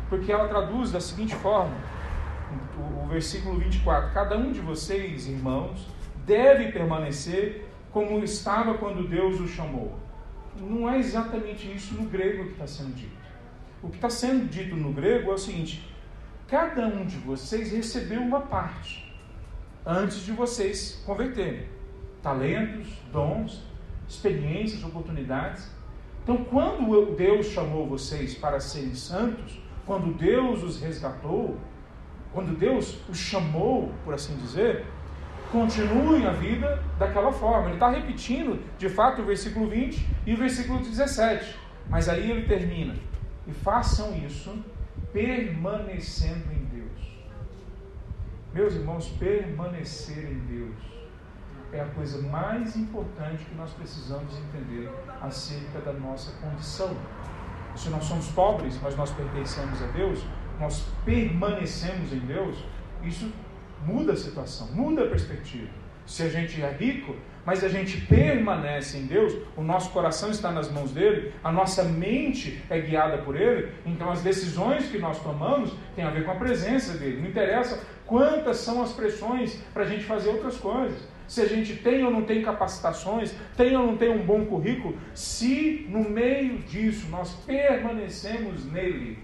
[SPEAKER 1] porque ela traduz da seguinte forma: o, o versículo 24: Cada um de vocês, irmãos, deve permanecer como estava quando Deus o chamou não é exatamente isso no grego que está sendo dito. O que está sendo dito no grego é o seguinte: cada um de vocês recebeu uma parte antes de vocês converterem. Talentos, dons, experiências, oportunidades. Então, quando Deus chamou vocês para serem santos, quando Deus os resgatou, quando Deus os chamou, por assim dizer, continuem a vida daquela forma. Ele está repetindo, de fato, o versículo 20 e o versículo 17. Mas aí ele termina. E façam isso permanecendo em Deus. Meus irmãos, permanecer em Deus é a coisa mais importante que nós precisamos entender acerca da nossa condição. Se nós somos pobres, mas nós pertencemos a Deus, nós permanecemos em Deus, isso muda a situação, muda a perspectiva. Se a gente é rico, mas a gente permanece em Deus, o nosso coração está nas mãos dele, a nossa mente é guiada por ele, então as decisões que nós tomamos têm a ver com a presença dele. Não interessa quantas são as pressões para a gente fazer outras coisas. Se a gente tem ou não tem capacitações, tem ou não tem um bom currículo, se no meio disso nós permanecemos nele,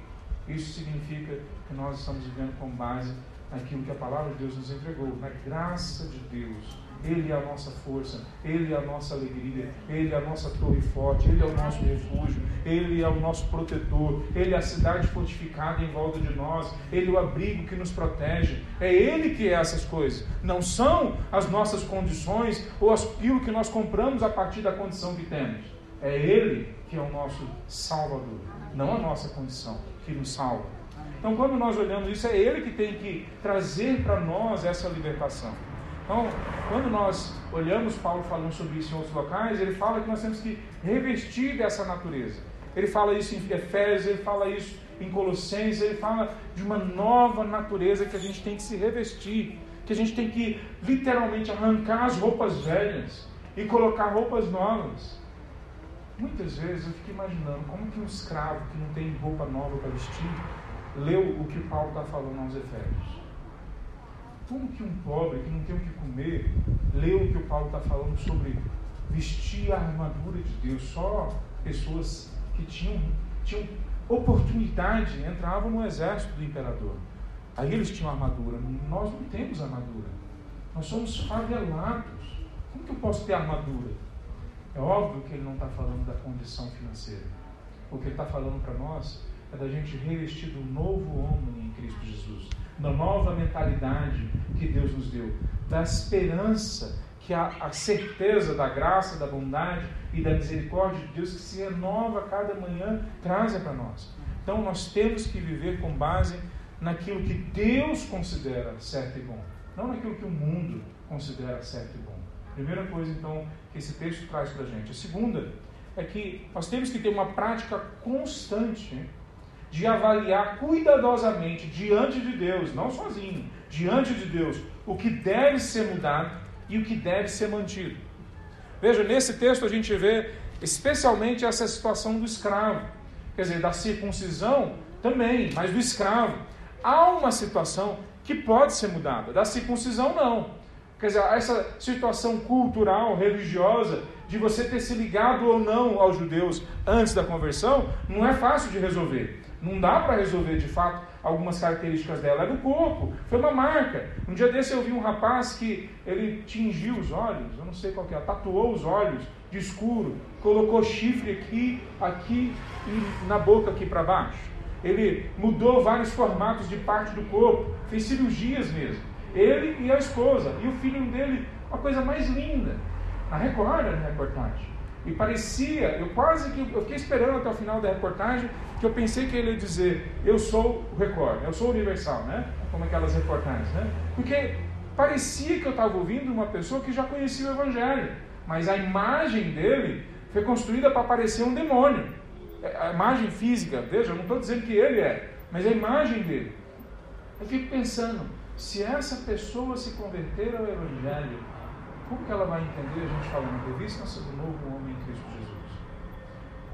[SPEAKER 1] isso significa que nós estamos vivendo com base naquilo que a palavra de Deus nos entregou, na graça de Deus. Ele é a nossa força, Ele é a nossa alegria, Ele é a nossa torre forte, Ele é o nosso refúgio, Ele é o nosso protetor, Ele é a cidade fortificada em volta de nós, Ele é o abrigo que nos protege. É Ele que é essas coisas. Não são as nossas condições ou aquilo que nós compramos a partir da condição que temos. É Ele que é o nosso Salvador, não a nossa condição que nos salva. Então, quando nós olhamos isso, é Ele que tem que trazer para nós essa libertação. Então, quando nós olhamos Paulo falando sobre isso em outros locais, ele fala que nós temos que revestir dessa natureza. Ele fala isso em Efésios, ele fala isso em Colossenses, ele fala de uma nova natureza que a gente tem que se revestir, que a gente tem que literalmente arrancar as roupas velhas e colocar roupas novas. Muitas vezes eu fico imaginando como que um escravo que não tem roupa nova para vestir leu o que Paulo está falando aos Efésios. Como que um pobre que não tem o que comer leu o que o Paulo está falando sobre vestir a armadura de Deus? Só pessoas que tinham, tinham oportunidade entravam no exército do imperador. Aí eles tinham armadura. Nós não temos armadura. Nós somos favelados. Como que eu posso ter armadura? É óbvio que ele não está falando da condição financeira. O que ele está falando para nós é da gente revestir do novo homem em Cristo Jesus, da nova mentalidade que Deus nos deu, da esperança que a, a certeza da graça, da bondade e da misericórdia de Deus que se renova cada manhã trazem para nós. Então nós temos que viver com base naquilo que Deus considera certo e bom, não naquilo que o mundo considera certo e bom. Primeira coisa, então, que esse texto traz para a gente. A segunda é que nós temos que ter uma prática constante de avaliar cuidadosamente diante de Deus, não sozinho, diante de Deus, o que deve ser mudado e o que deve ser mantido. Veja, nesse texto a gente vê especialmente essa situação do escravo, quer dizer, da circuncisão também, mas do escravo. Há uma situação que pode ser mudada, da circuncisão não. Quer dizer, essa situação cultural, religiosa, de você ter se ligado ou não aos judeus antes da conversão, não é fácil de resolver. Não dá para resolver de fato algumas características dela. É do corpo, foi uma marca. Um dia desse eu vi um rapaz que ele tingiu os olhos, eu não sei qual que é, tatuou os olhos de escuro, colocou chifre aqui, aqui e na boca aqui para baixo. Ele mudou vários formatos de parte do corpo, fez cirurgias mesmo. Ele e a esposa, e o filho dele, uma coisa mais linda. Na Record, na reportagem. E parecia, eu quase que, eu fiquei esperando até o final da reportagem, que eu pensei que ele ia dizer, eu sou o Record, eu sou o Universal, né? Como aquelas reportagens, né? Porque parecia que eu estava ouvindo uma pessoa que já conhecia o Evangelho, mas a imagem dele foi construída para parecer um demônio. É, a imagem física, veja, eu não estou dizendo que ele é, mas a imagem dele. Eu fico pensando, se essa pessoa se converter ao Evangelho, como que ela vai entender, a gente falando, revista-se do novo homem em Cristo Jesus?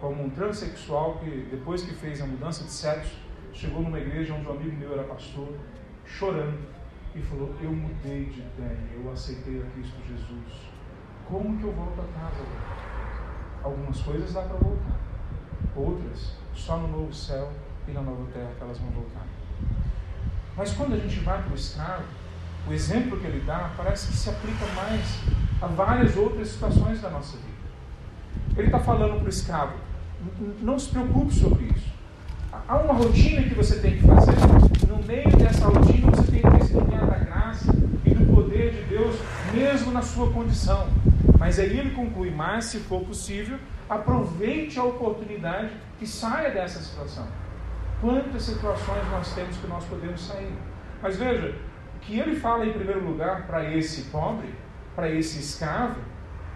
[SPEAKER 1] Como um transexual que, depois que fez a mudança de sexo, chegou numa igreja onde um amigo meu era pastor, chorando, e falou: Eu mudei de ideia, eu aceitei a Cristo Jesus. Como que eu volto a casa Algumas coisas dá para voltar, outras, só no novo céu e na nova terra que elas vão voltar. Mas quando a gente vai para o escravo, o exemplo que ele dá parece que se aplica mais a várias outras situações da nossa vida. Ele está falando para o escravo: não se preocupe sobre isso. Há uma rotina que você tem que fazer. No meio dessa rotina, você tem que testemunhar da graça e do poder de Deus, mesmo na sua condição. Mas aí ele conclui: mas, se for possível, aproveite a oportunidade e saia dessa situação. Quantas situações nós temos que nós podemos sair? Mas veja, que ele fala em primeiro lugar para esse pobre, para esse escravo,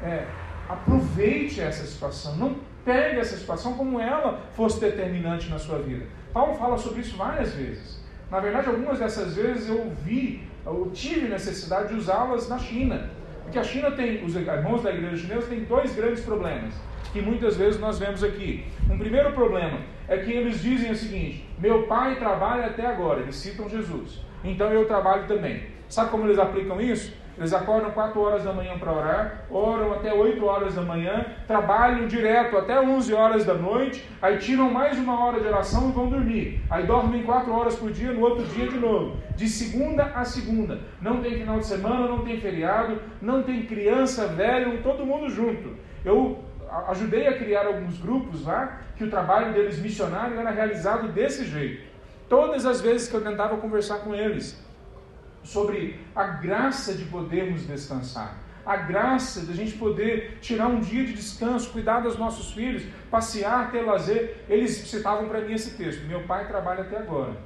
[SPEAKER 1] é aproveite essa situação, não pegue essa situação como ela fosse determinante na sua vida. Paulo fala sobre isso várias vezes. Na verdade, algumas dessas vezes eu vi, eu tive necessidade de usá-las na China. Porque a China tem, os irmãos da igreja chinesa têm dois grandes problemas que muitas vezes nós vemos aqui. Um primeiro problema é que eles dizem o seguinte: meu pai trabalha até agora, eles citam Jesus, então eu trabalho também. Sabe como eles aplicam isso? Eles acordam 4 horas da manhã para orar, oram até 8 horas da manhã, trabalham direto até 11 horas da noite, aí tiram mais uma hora de oração e vão dormir. Aí dormem 4 horas por dia, no outro dia de novo. De segunda a segunda. Não tem final de semana, não tem feriado, não tem criança, velho, todo mundo junto. Eu ajudei a criar alguns grupos lá, que o trabalho deles missionário era realizado desse jeito. Todas as vezes que eu tentava conversar com eles sobre a graça de podermos descansar, a graça de a gente poder tirar um dia de descanso, cuidar dos nossos filhos, passear, ter lazer, eles citavam para mim esse texto: Meu pai trabalha até agora.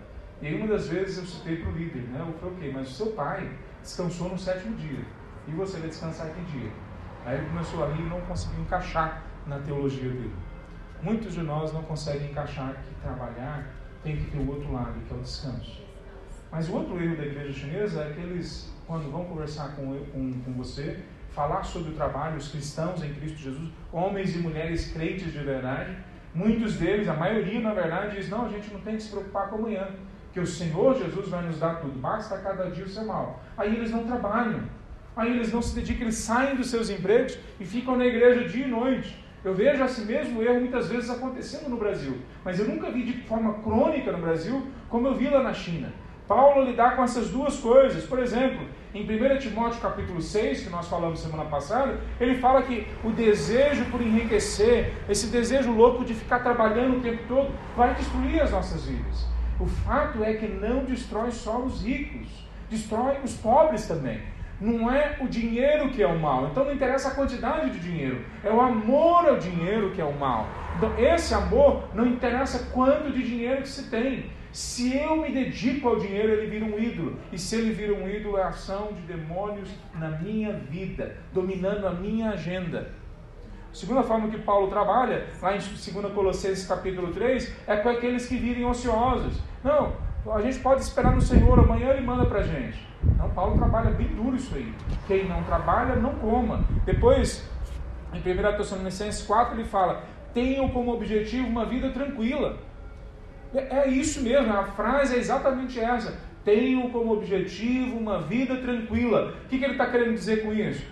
[SPEAKER 1] E uma das vezes eu citei para o líder, né? Eu falei, ok, mas o seu pai descansou no sétimo dia. E você vai descansar que dia? Aí ele começou a rir e não conseguiu encaixar na teologia dele. Muitos de nós não conseguem encaixar que trabalhar tem que ter o outro lado, que é o descanso. Mas o outro erro da igreja chinesa é que eles, quando vão conversar com, com, com você, falar sobre o trabalho, os cristãos em Cristo Jesus, homens e mulheres crentes de verdade, muitos deles, a maioria na verdade, diz: não, a gente não tem que se preocupar com amanhã, que o Senhor Jesus vai nos dar tudo, basta cada dia o seu mal. Aí eles não trabalham, Aí eles não se dedicam, eles saem dos seus empregos e ficam na igreja dia e noite. Eu vejo esse mesmo erro muitas vezes acontecendo no Brasil, mas eu nunca vi de forma crônica no Brasil como eu vi lá na China. Paulo lidar com essas duas coisas. Por exemplo, em 1 Timóteo capítulo 6, que nós falamos semana passada, ele fala que o desejo por enriquecer, esse desejo louco de ficar trabalhando o tempo todo, vai destruir as nossas vidas. O fato é que não destrói só os ricos, destrói os pobres também. Não é o dinheiro que é o mal. Então não interessa a quantidade de dinheiro. É o amor ao dinheiro que é o mal. Então esse amor não interessa quanto de dinheiro que se tem. Se eu me dedico ao dinheiro, ele vira um ídolo. E se ele vira um ídolo, é a ação de demônios na minha vida, dominando a minha agenda. A segunda forma que Paulo trabalha, lá em 2 Colossenses capítulo 3, é com aqueles que vivem ociosos. Não, a gente pode esperar no Senhor, amanhã ele manda para a gente. Não, Paulo trabalha bem duro isso aí. Quem não trabalha, não coma. Depois, em 1 Tessalonicenses 4, ele fala: tenham como objetivo uma vida tranquila. É, é isso mesmo, a frase é exatamente essa. Tenham como objetivo uma vida tranquila. O que, que ele está querendo dizer com isso?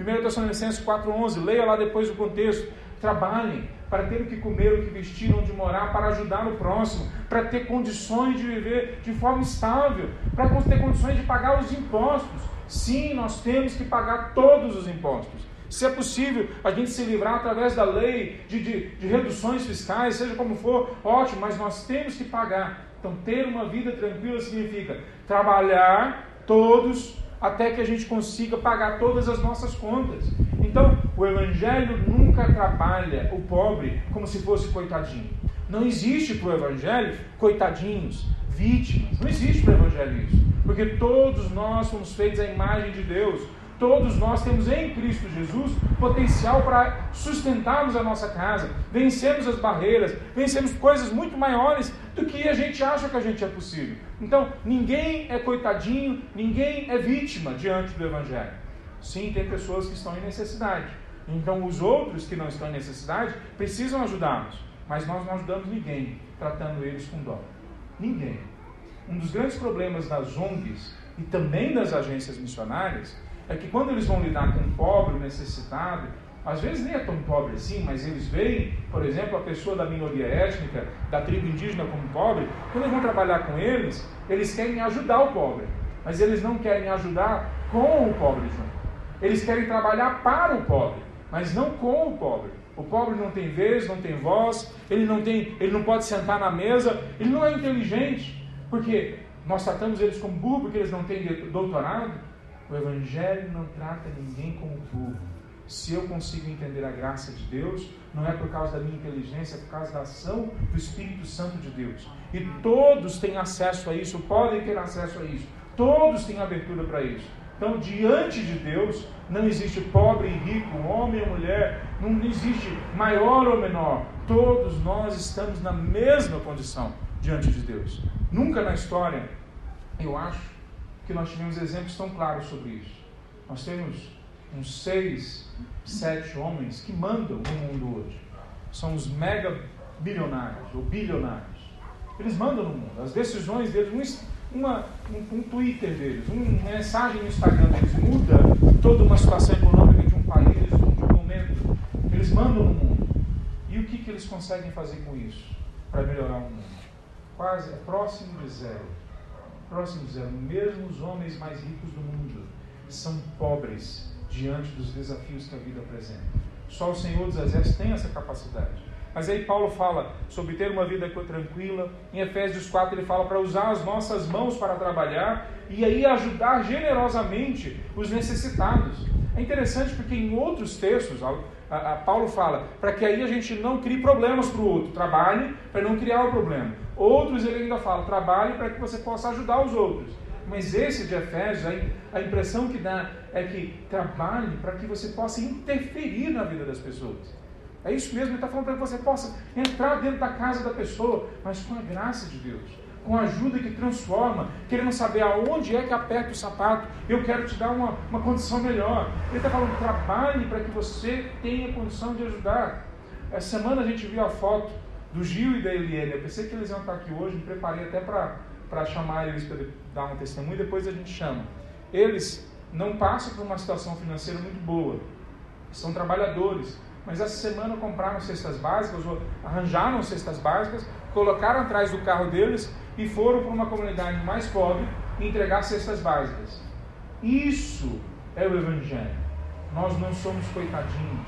[SPEAKER 1] 1 Tessalonicenses 4,11, leia lá depois o contexto. Trabalhem para ter o que comer, o que vestir, onde morar, para ajudar o próximo, para ter condições de viver de forma estável, para ter condições de pagar os impostos. Sim, nós temos que pagar todos os impostos. Se é possível a gente se livrar através da lei de, de, de reduções fiscais, seja como for, ótimo, mas nós temos que pagar. Então, ter uma vida tranquila significa trabalhar todos até que a gente consiga pagar todas as nossas contas. Então, o Evangelho nunca trabalha o pobre como se fosse coitadinho. Não existe para o Evangelho coitadinhos, vítimas. Não existe para o Evangelho isso. Porque todos nós somos feitos à imagem de Deus. Todos nós temos em Cristo Jesus potencial para sustentarmos a nossa casa, vencermos as barreiras, vencermos coisas muito maiores do que a gente acha que a gente é possível. Então, ninguém é coitadinho, ninguém é vítima diante do Evangelho. Sim, tem pessoas que estão em necessidade. Então, os outros que não estão em necessidade precisam ajudá-los. Mas nós não ajudamos ninguém tratando eles com dó. Ninguém. Um dos grandes problemas das ONGs e também das agências missionárias é que quando eles vão lidar com um pobre, necessitado, às vezes nem é tão pobre assim, mas eles veem, por exemplo, a pessoa da minoria étnica, da tribo indígena como pobre, quando eles vão trabalhar com eles, eles querem ajudar o pobre, mas eles não querem ajudar com o pobre junto. Eles querem trabalhar para o pobre, mas não com o pobre. O pobre não tem vez, não tem voz, ele não tem, ele não pode sentar na mesa, ele não é inteligente, porque nós tratamos eles como burro porque eles não têm doutorado. O Evangelho não trata ninguém como burro. Se eu consigo entender a graça de Deus, não é por causa da minha inteligência, é por causa da ação do Espírito Santo de Deus. E todos têm acesso a isso, podem ter acesso a isso. Todos têm abertura para isso. Então, diante de Deus, não existe pobre e rico, homem ou mulher, não existe maior ou menor. Todos nós estamos na mesma condição diante de Deus. Nunca na história, eu acho, que nós tivemos exemplos tão claros sobre isso. Nós temos uns seis, sete homens que mandam no mundo hoje. São os mega bilionários ou bilionários. Eles mandam no mundo. As decisões deles, uma, um, um Twitter deles, uma mensagem no Instagram deles muda toda uma situação econômica de um país, de um momento. Eles mandam no mundo. E o que, que eles conseguem fazer com isso para melhorar o mundo? Quase é próximo de zero próximos anos, mesmo os homens mais ricos do mundo são pobres diante dos desafios que a vida apresenta. Só o Senhor dos Exércitos tem essa capacidade. Mas aí Paulo fala sobre ter uma vida tranquila. Em Efésios 4 ele fala para usar as nossas mãos para trabalhar e aí ajudar generosamente os necessitados. É interessante porque em outros textos, a, a, a Paulo fala para que aí a gente não crie problemas para o outro, trabalhe para não criar o problema. Outros ele ainda fala, trabalhe para que você possa ajudar os outros. Mas esse de Efésios, a impressão que dá é que trabalhe para que você possa interferir na vida das pessoas. É isso mesmo, ele está falando para que você possa entrar dentro da casa da pessoa, mas com a graça de Deus, com a ajuda que transforma, querendo saber aonde é que aperta o sapato, eu quero te dar uma, uma condição melhor. Ele está falando, trabalhe para que você tenha condição de ajudar. Essa semana a gente viu a foto do Gil e da Eliane. Eu pensei que eles iam estar aqui hoje, me preparei até para chamar eles para dar um testemunho, e depois a gente chama. Eles não passam por uma situação financeira muito boa, são trabalhadores, mas essa semana compraram cestas básicas, ou arranjaram cestas básicas, colocaram atrás do carro deles e foram para uma comunidade mais pobre entregar cestas básicas. Isso é o Evangelho. Nós não somos coitadinhos.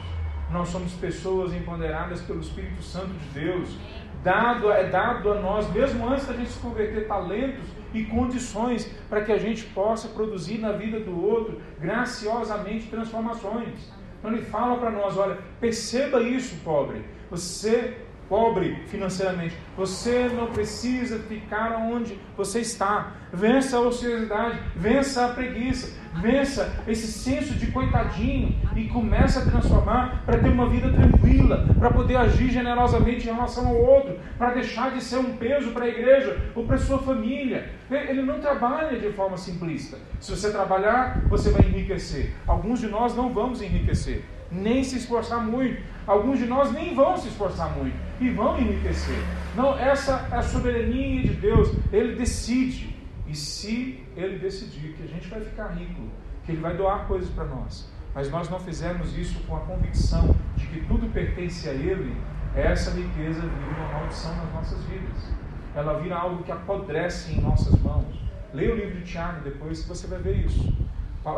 [SPEAKER 1] Nós somos pessoas empoderadas pelo Espírito Santo de Deus. dado, é dado a nós, mesmo antes da gente se converter, talentos e condições para que a gente possa produzir na vida do outro graciosamente transformações. Então ele fala para nós: olha, perceba isso, pobre. Você pobre financeiramente. Você não precisa ficar onde você está. Vença a ociosidade, vença a preguiça, vença esse senso de coitadinho e comece a transformar para ter uma vida tranquila, para poder agir generosamente em relação ao outro, para deixar de ser um peso para a igreja ou para a sua família. Ele não trabalha de forma simplista. Se você trabalhar, você vai enriquecer. Alguns de nós não vamos enriquecer, nem se esforçar muito. Alguns de nós nem vão se esforçar muito e vão enriquecer. Não, essa é a soberania de Deus. Ele decide. E se ele decidir que a gente vai ficar rico, que ele vai doar coisas para nós, mas nós não fizermos isso com a convicção de que tudo pertence a ele, essa riqueza vira uma maldição nas nossas vidas. Ela vira algo que apodrece em nossas mãos. Leia o livro de Tiago depois que você vai ver isso.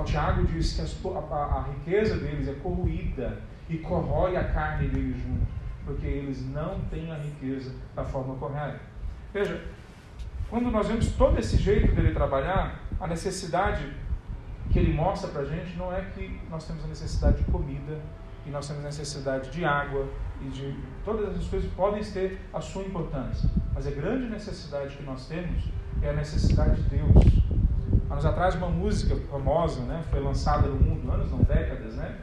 [SPEAKER 1] Tiago diz que a, a, a riqueza deles é corroída e corrói a carne deles junto, porque eles não têm a riqueza da forma correta. Veja, quando nós vemos todo esse jeito dele trabalhar, a necessidade que ele mostra para a gente não é que nós temos a necessidade de comida e nós temos a necessidade de água e de todas essas coisas podem ter a sua importância, mas a grande necessidade que nós temos é a necessidade de Deus. Anos atrás uma música famosa, né, foi lançada no mundo, anos não décadas, né,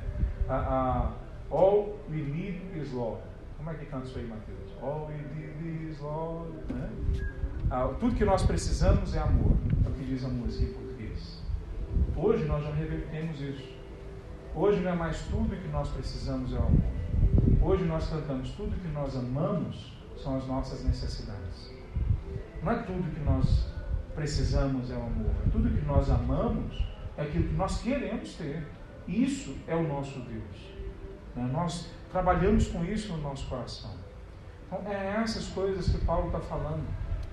[SPEAKER 1] a, a All we need is love. Como é que canta isso aí, Mateus? All we need is love. Né? Ah, tudo que nós precisamos é amor. É o que diz a música em português. Hoje nós já revertemos isso. Hoje não é mais tudo que nós precisamos é o amor. Hoje nós cantamos tudo que nós amamos são as nossas necessidades. Não é tudo que nós precisamos é o amor. É tudo que nós amamos é aquilo que nós queremos ter. Isso é o nosso Deus. Né? Nós trabalhamos com isso no nosso coração. Então, é essas coisas que Paulo está falando.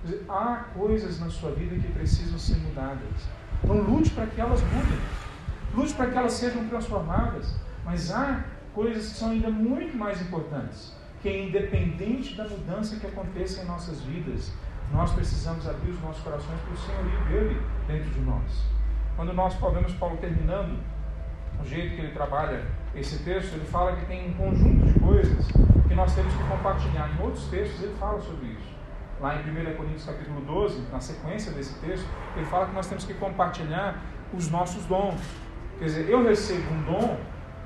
[SPEAKER 1] Dizer, há coisas na sua vida que precisam ser mudadas. Então, lute para que elas mudem. Lute para que elas sejam transformadas. Mas há coisas que são ainda muito mais importantes. Que, é independente da mudança que aconteça em nossas vidas, nós precisamos abrir os nossos corações para o senhorio dele dentro de nós. Quando nós vemos Paulo terminando, o jeito que ele trabalha esse texto, ele fala que tem um conjunto de coisas que nós temos que compartilhar. Em outros textos ele fala sobre isso. Lá em 1 Coríntios capítulo 12, na sequência desse texto, ele fala que nós temos que compartilhar os nossos dons. Quer dizer, eu recebo um dom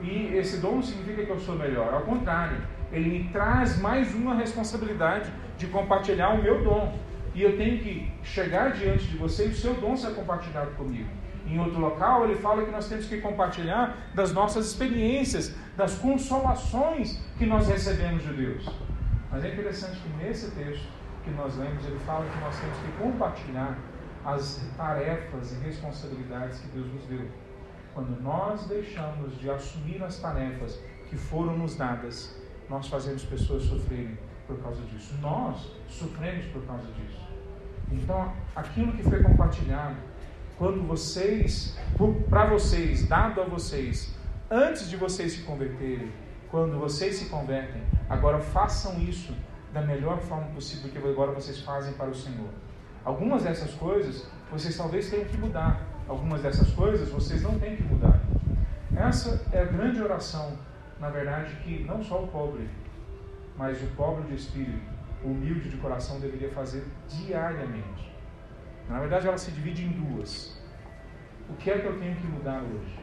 [SPEAKER 1] e esse dom não significa que eu sou melhor. Ao contrário, ele me traz mais uma responsabilidade de compartilhar o meu dom. E eu tenho que chegar diante de você e o seu dom ser compartilhado comigo. Em outro local, ele fala que nós temos que compartilhar das nossas experiências, das consolações que nós recebemos de Deus. Mas é interessante que nesse texto que nós lemos, ele fala que nós temos que compartilhar as tarefas e responsabilidades que Deus nos deu. Quando nós deixamos de assumir as tarefas que foram nos dadas, nós fazemos pessoas sofrerem por causa disso. Nós sofremos por causa disso. Então, aquilo que foi compartilhado quando vocês, para vocês, dado a vocês, antes de vocês se converterem, quando vocês se convertem, agora façam isso da melhor forma possível que agora vocês fazem para o Senhor. Algumas dessas coisas vocês talvez tenham que mudar, algumas dessas coisas vocês não têm que mudar. Essa é a grande oração, na verdade, que não só o pobre, mas o pobre de espírito, humilde de coração deveria fazer diariamente. Na verdade, ela se divide em duas. O que é que eu tenho que mudar hoje?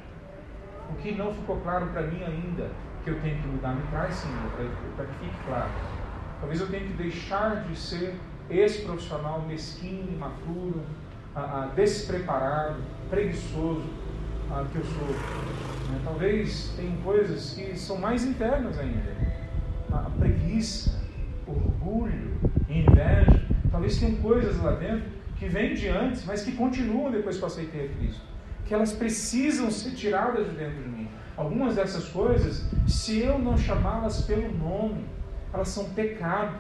[SPEAKER 1] O que não ficou claro para mim ainda que eu tenho que mudar? Me traz, Senhor, para que fique claro. Talvez eu tenha que deixar de ser esse profissional mesquinho, imaturo, despreparado, preguiçoso que eu sou. Né? Talvez tenham coisas que são mais internas ainda. A preguiça, orgulho, inveja. Talvez tenham coisas lá dentro que vêm de antes, mas que continuam depois que eu aceitei a Cristo. Que elas precisam ser tiradas de dentro de mim. Algumas dessas coisas, se eu não chamá-las pelo nome, elas são pecado.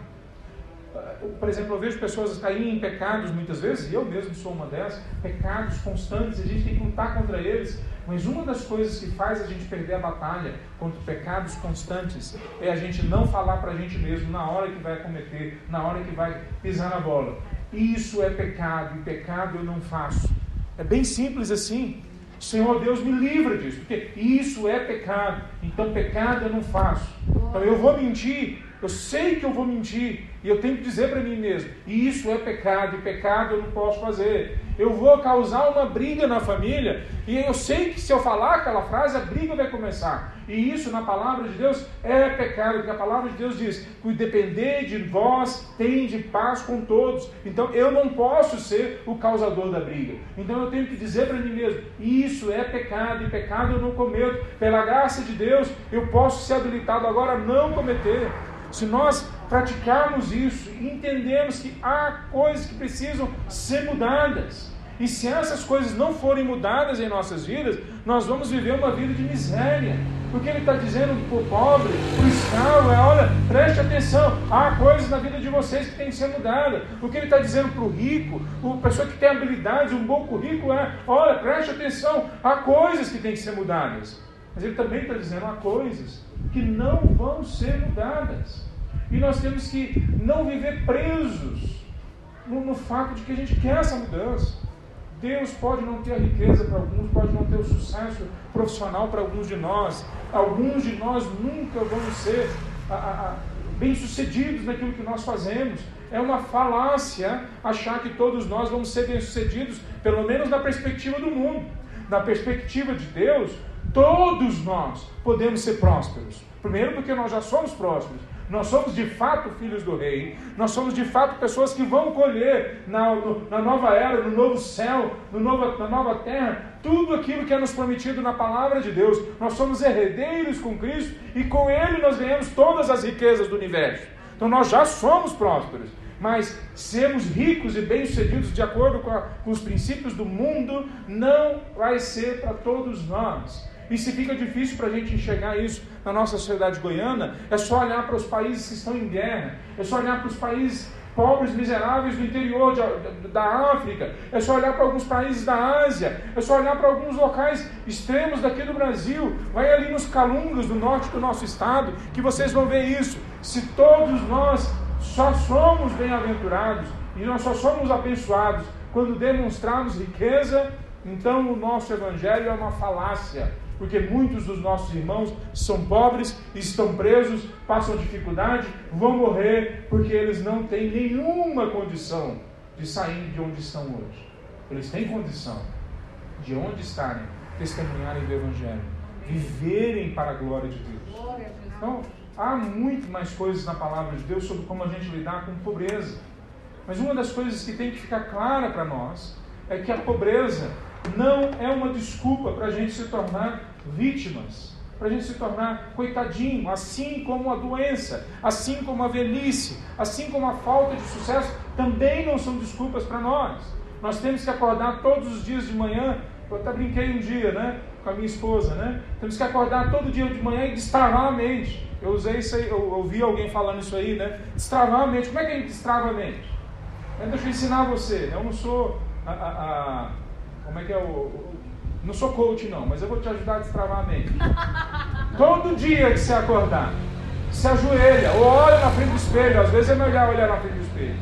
[SPEAKER 1] Por exemplo, eu vejo pessoas caírem em pecados muitas vezes, e eu mesmo sou uma dessas, pecados constantes, a gente tem que lutar contra eles, Mas uma das coisas que faz a gente perder a batalha contra pecados constantes é a gente não falar para a gente mesmo na hora que vai cometer, na hora que vai pisar na bola. Isso é pecado e pecado eu não faço. É bem simples assim. Senhor Deus me livra disso, porque isso é pecado. Então pecado eu não faço. Então eu vou mentir, eu sei que eu vou mentir, e eu tenho que dizer para mim mesmo: isso é pecado, e pecado eu não posso fazer. Eu vou causar uma briga na família, e eu sei que se eu falar aquela frase, a briga vai começar. E isso na palavra de Deus é pecado, porque a palavra de Deus diz: que depender de vós tem de paz com todos. Então eu não posso ser o causador da briga. Então eu tenho que dizer para mim mesmo: isso é pecado, e pecado eu não cometo. Pela graça de Deus, eu posso ser habilitado agora a não cometer. Se nós praticarmos isso e entendemos que há coisas que precisam ser mudadas, e se essas coisas não forem mudadas em nossas vidas, nós vamos viver uma vida de miséria. Porque ele está dizendo para o pobre, para o escravo, é: olha, preste atenção, há coisas na vida de vocês que têm que ser mudadas. O que ele está dizendo para o rico, a pessoa que tem habilidades, um bom currículo, é: olha, preste atenção, há coisas que têm que ser mudadas. Mas ele também está dizendo: há coisas que não vão ser mudadas. E nós temos que não viver presos no, no fato de que a gente quer essa mudança. Deus pode não ter a riqueza para alguns, pode não ter o sucesso profissional para alguns de nós. Alguns de nós nunca vamos ser bem-sucedidos naquilo que nós fazemos. É uma falácia achar que todos nós vamos ser bem-sucedidos, pelo menos na perspectiva do mundo. Na perspectiva de Deus, todos nós podemos ser prósperos. Primeiro, porque nós já somos prósperos. Nós somos de fato filhos do Rei. Nós somos de fato pessoas que vão colher na, no, na nova era, no novo céu, no novo, na nova terra, tudo aquilo que é nos prometido na palavra de Deus. Nós somos herdeiros com Cristo e com Ele nós ganhamos todas as riquezas do universo. Então nós já somos prósperos. Mas sermos ricos e bem-sucedidos de acordo com, a, com os princípios do mundo não vai ser para todos nós. E se fica difícil para a gente enxergar isso na nossa sociedade goiana, é só olhar para os países que estão em guerra, é só olhar para os países pobres, miseráveis do interior de, da África, é só olhar para alguns países da Ásia, é só olhar para alguns locais extremos daqui do Brasil, vai ali nos Calungas do norte do nosso estado, que vocês vão ver isso. Se todos nós só somos bem-aventurados e nós só somos abençoados quando demonstrarmos riqueza, então o nosso evangelho é uma falácia porque muitos dos nossos irmãos são pobres, estão presos, passam dificuldade, vão morrer porque eles não têm nenhuma condição de sair de onde estão hoje. Eles têm condição de onde estarem, testemunharem do Evangelho, viverem para a glória de Deus. Então, há muito mais coisas na palavra de Deus sobre como a gente lidar com pobreza. Mas uma das coisas que tem que ficar clara para nós é que a pobreza não é uma desculpa para a gente se tornar vítimas, para a gente se tornar coitadinho, assim como a doença, assim como a velhice, assim como a falta de sucesso, também não são desculpas para nós. Nós temos que acordar todos os dias de manhã. Eu até brinquei um dia, né? Com a minha esposa, né? Temos que acordar todo dia de manhã e destravar a mente. Eu usei isso aí, eu ouvi alguém falando isso aí, né? Destravar a mente. Como é que a gente destrava a mente? Deixa eu ensinar você. Eu não sou a, a, a como é que é o. Não sou coach, não, mas eu vou te ajudar a destravar a mente. Todo dia que você acordar, se ajoelha, ou olha na frente do espelho, às vezes é melhor olhar na frente do espelho,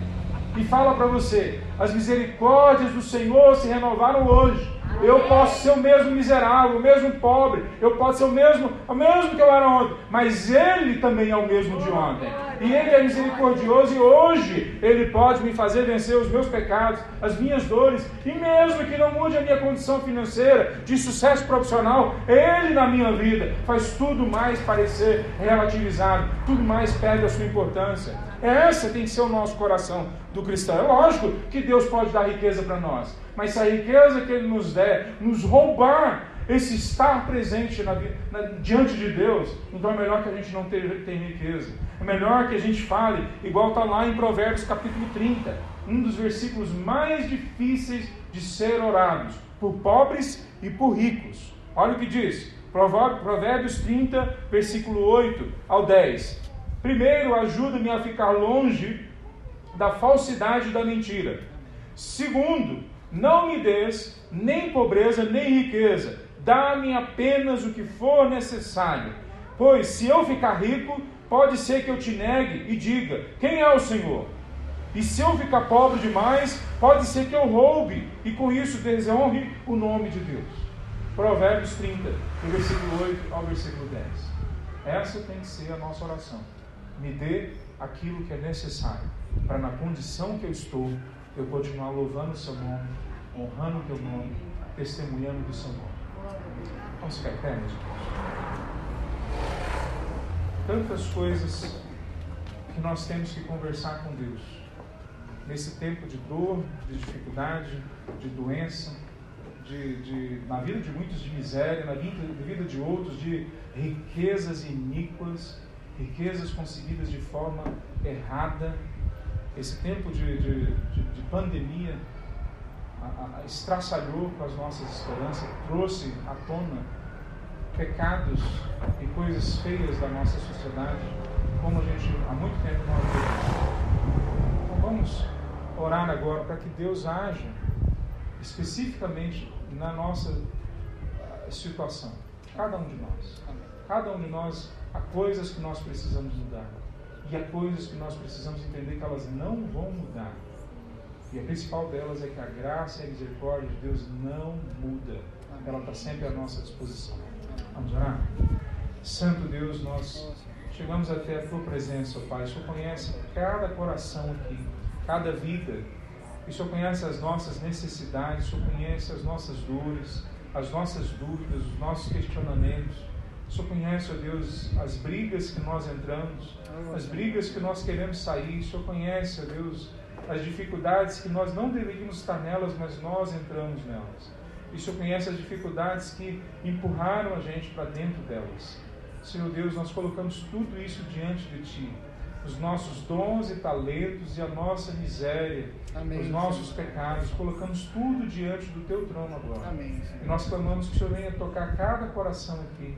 [SPEAKER 1] e fala para você: as misericórdias do Senhor se renovaram hoje. Eu posso ser o mesmo miserável, o mesmo pobre, eu posso ser o mesmo, o mesmo que eu era ontem, mas Ele também é o mesmo de ontem. E Ele é misericordioso e hoje Ele pode me fazer vencer os meus pecados, as minhas dores, e mesmo que não mude a minha condição financeira, de sucesso profissional, Ele na minha vida faz tudo mais parecer relativizado, tudo mais perde a sua importância. Essa tem que ser o nosso coração do cristão. É lógico que Deus pode dar riqueza para nós, mas se a riqueza que Ele nos der nos roubar esse estar presente na, na, diante de Deus, então é melhor que a gente não tenha, riqueza. É melhor que a gente fale, igual está lá em Provérbios capítulo 30, um dos versículos mais difíceis de ser orados, por pobres e por ricos. Olha o que diz, Provérbios 30, versículo 8 ao 10. Primeiro, ajuda-me a ficar longe da falsidade e da mentira. Segundo, não me des nem pobreza nem riqueza Dá-me apenas o que for necessário. Pois se eu ficar rico, pode ser que eu te negue e diga: Quem é o Senhor? E se eu ficar pobre demais, pode ser que eu roube e com isso desonre o nome de Deus. Provérbios 30, do versículo 8 ao versículo 10. Essa tem que ser a nossa oração. Me dê aquilo que é necessário para, na condição que eu estou, eu continuar louvando o seu nome, honrando o teu nome, testemunhando do seu nome. Vamos ficar meus Tantas coisas que nós temos que conversar com Deus nesse tempo de dor, de dificuldade, de doença, de, de, na vida de muitos de miséria, na vida, na vida de outros de riquezas iníquas, riquezas conseguidas de forma errada. Esse tempo de, de, de pandemia a, a, estraçalhou com as nossas esperanças, trouxe à tona pecados e coisas feias da nossa sociedade, como a gente há muito tempo não havia Então vamos orar agora para que Deus haja especificamente na nossa ah, situação. Cada um de nós. Cada um de nós há coisas que nós precisamos mudar. E há coisas que nós precisamos entender que elas não vão mudar. E a principal delas é que a graça e a misericórdia de Deus não muda. Ela está sempre à nossa disposição. Vamos orar? Santo Deus, nós chegamos até a Tua presença, Pai. O Senhor conhece cada coração aqui cada vida. O Senhor conhece as nossas necessidades, o Senhor conhece as nossas dores, as nossas dúvidas, os nossos questionamentos. O Senhor conhece, ó Deus, as brigas que nós entramos, as brigas que nós queremos sair. O Senhor conhece, ó Deus, as dificuldades que nós não deveríamos estar nelas, mas nós entramos nelas. E o Senhor conhece as dificuldades que empurraram a gente para dentro delas. Senhor Deus, nós colocamos tudo isso diante de Ti os nossos dons e talentos e a nossa miséria, Amém, os nossos Senhor. pecados. Colocamos tudo diante do teu trono agora. Amém, e nós clamamos que o Senhor venha tocar cada coração aqui,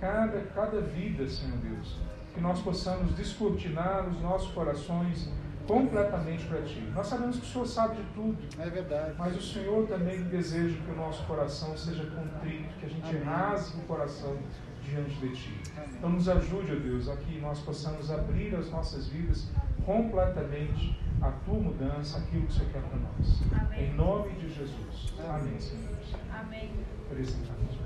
[SPEAKER 1] cada, cada vida, Senhor Deus. Que nós possamos descortinar os nossos corações completamente para Ti. Nós sabemos que o Senhor sabe de tudo.
[SPEAKER 2] É verdade.
[SPEAKER 1] Mas o Senhor também deseja que o nosso coração seja contrito, que a gente Amém. rasgue o coração diante de Ti. Então nos ajude, ó Deus, a que nós possamos abrir as nossas vidas completamente a Tua mudança, aquilo que o Senhor quer para nós. Amém. Em nome de Jesus. Amém, Amém Senhor.
[SPEAKER 3] Amém.
[SPEAKER 1] Apresentamos, Jesus.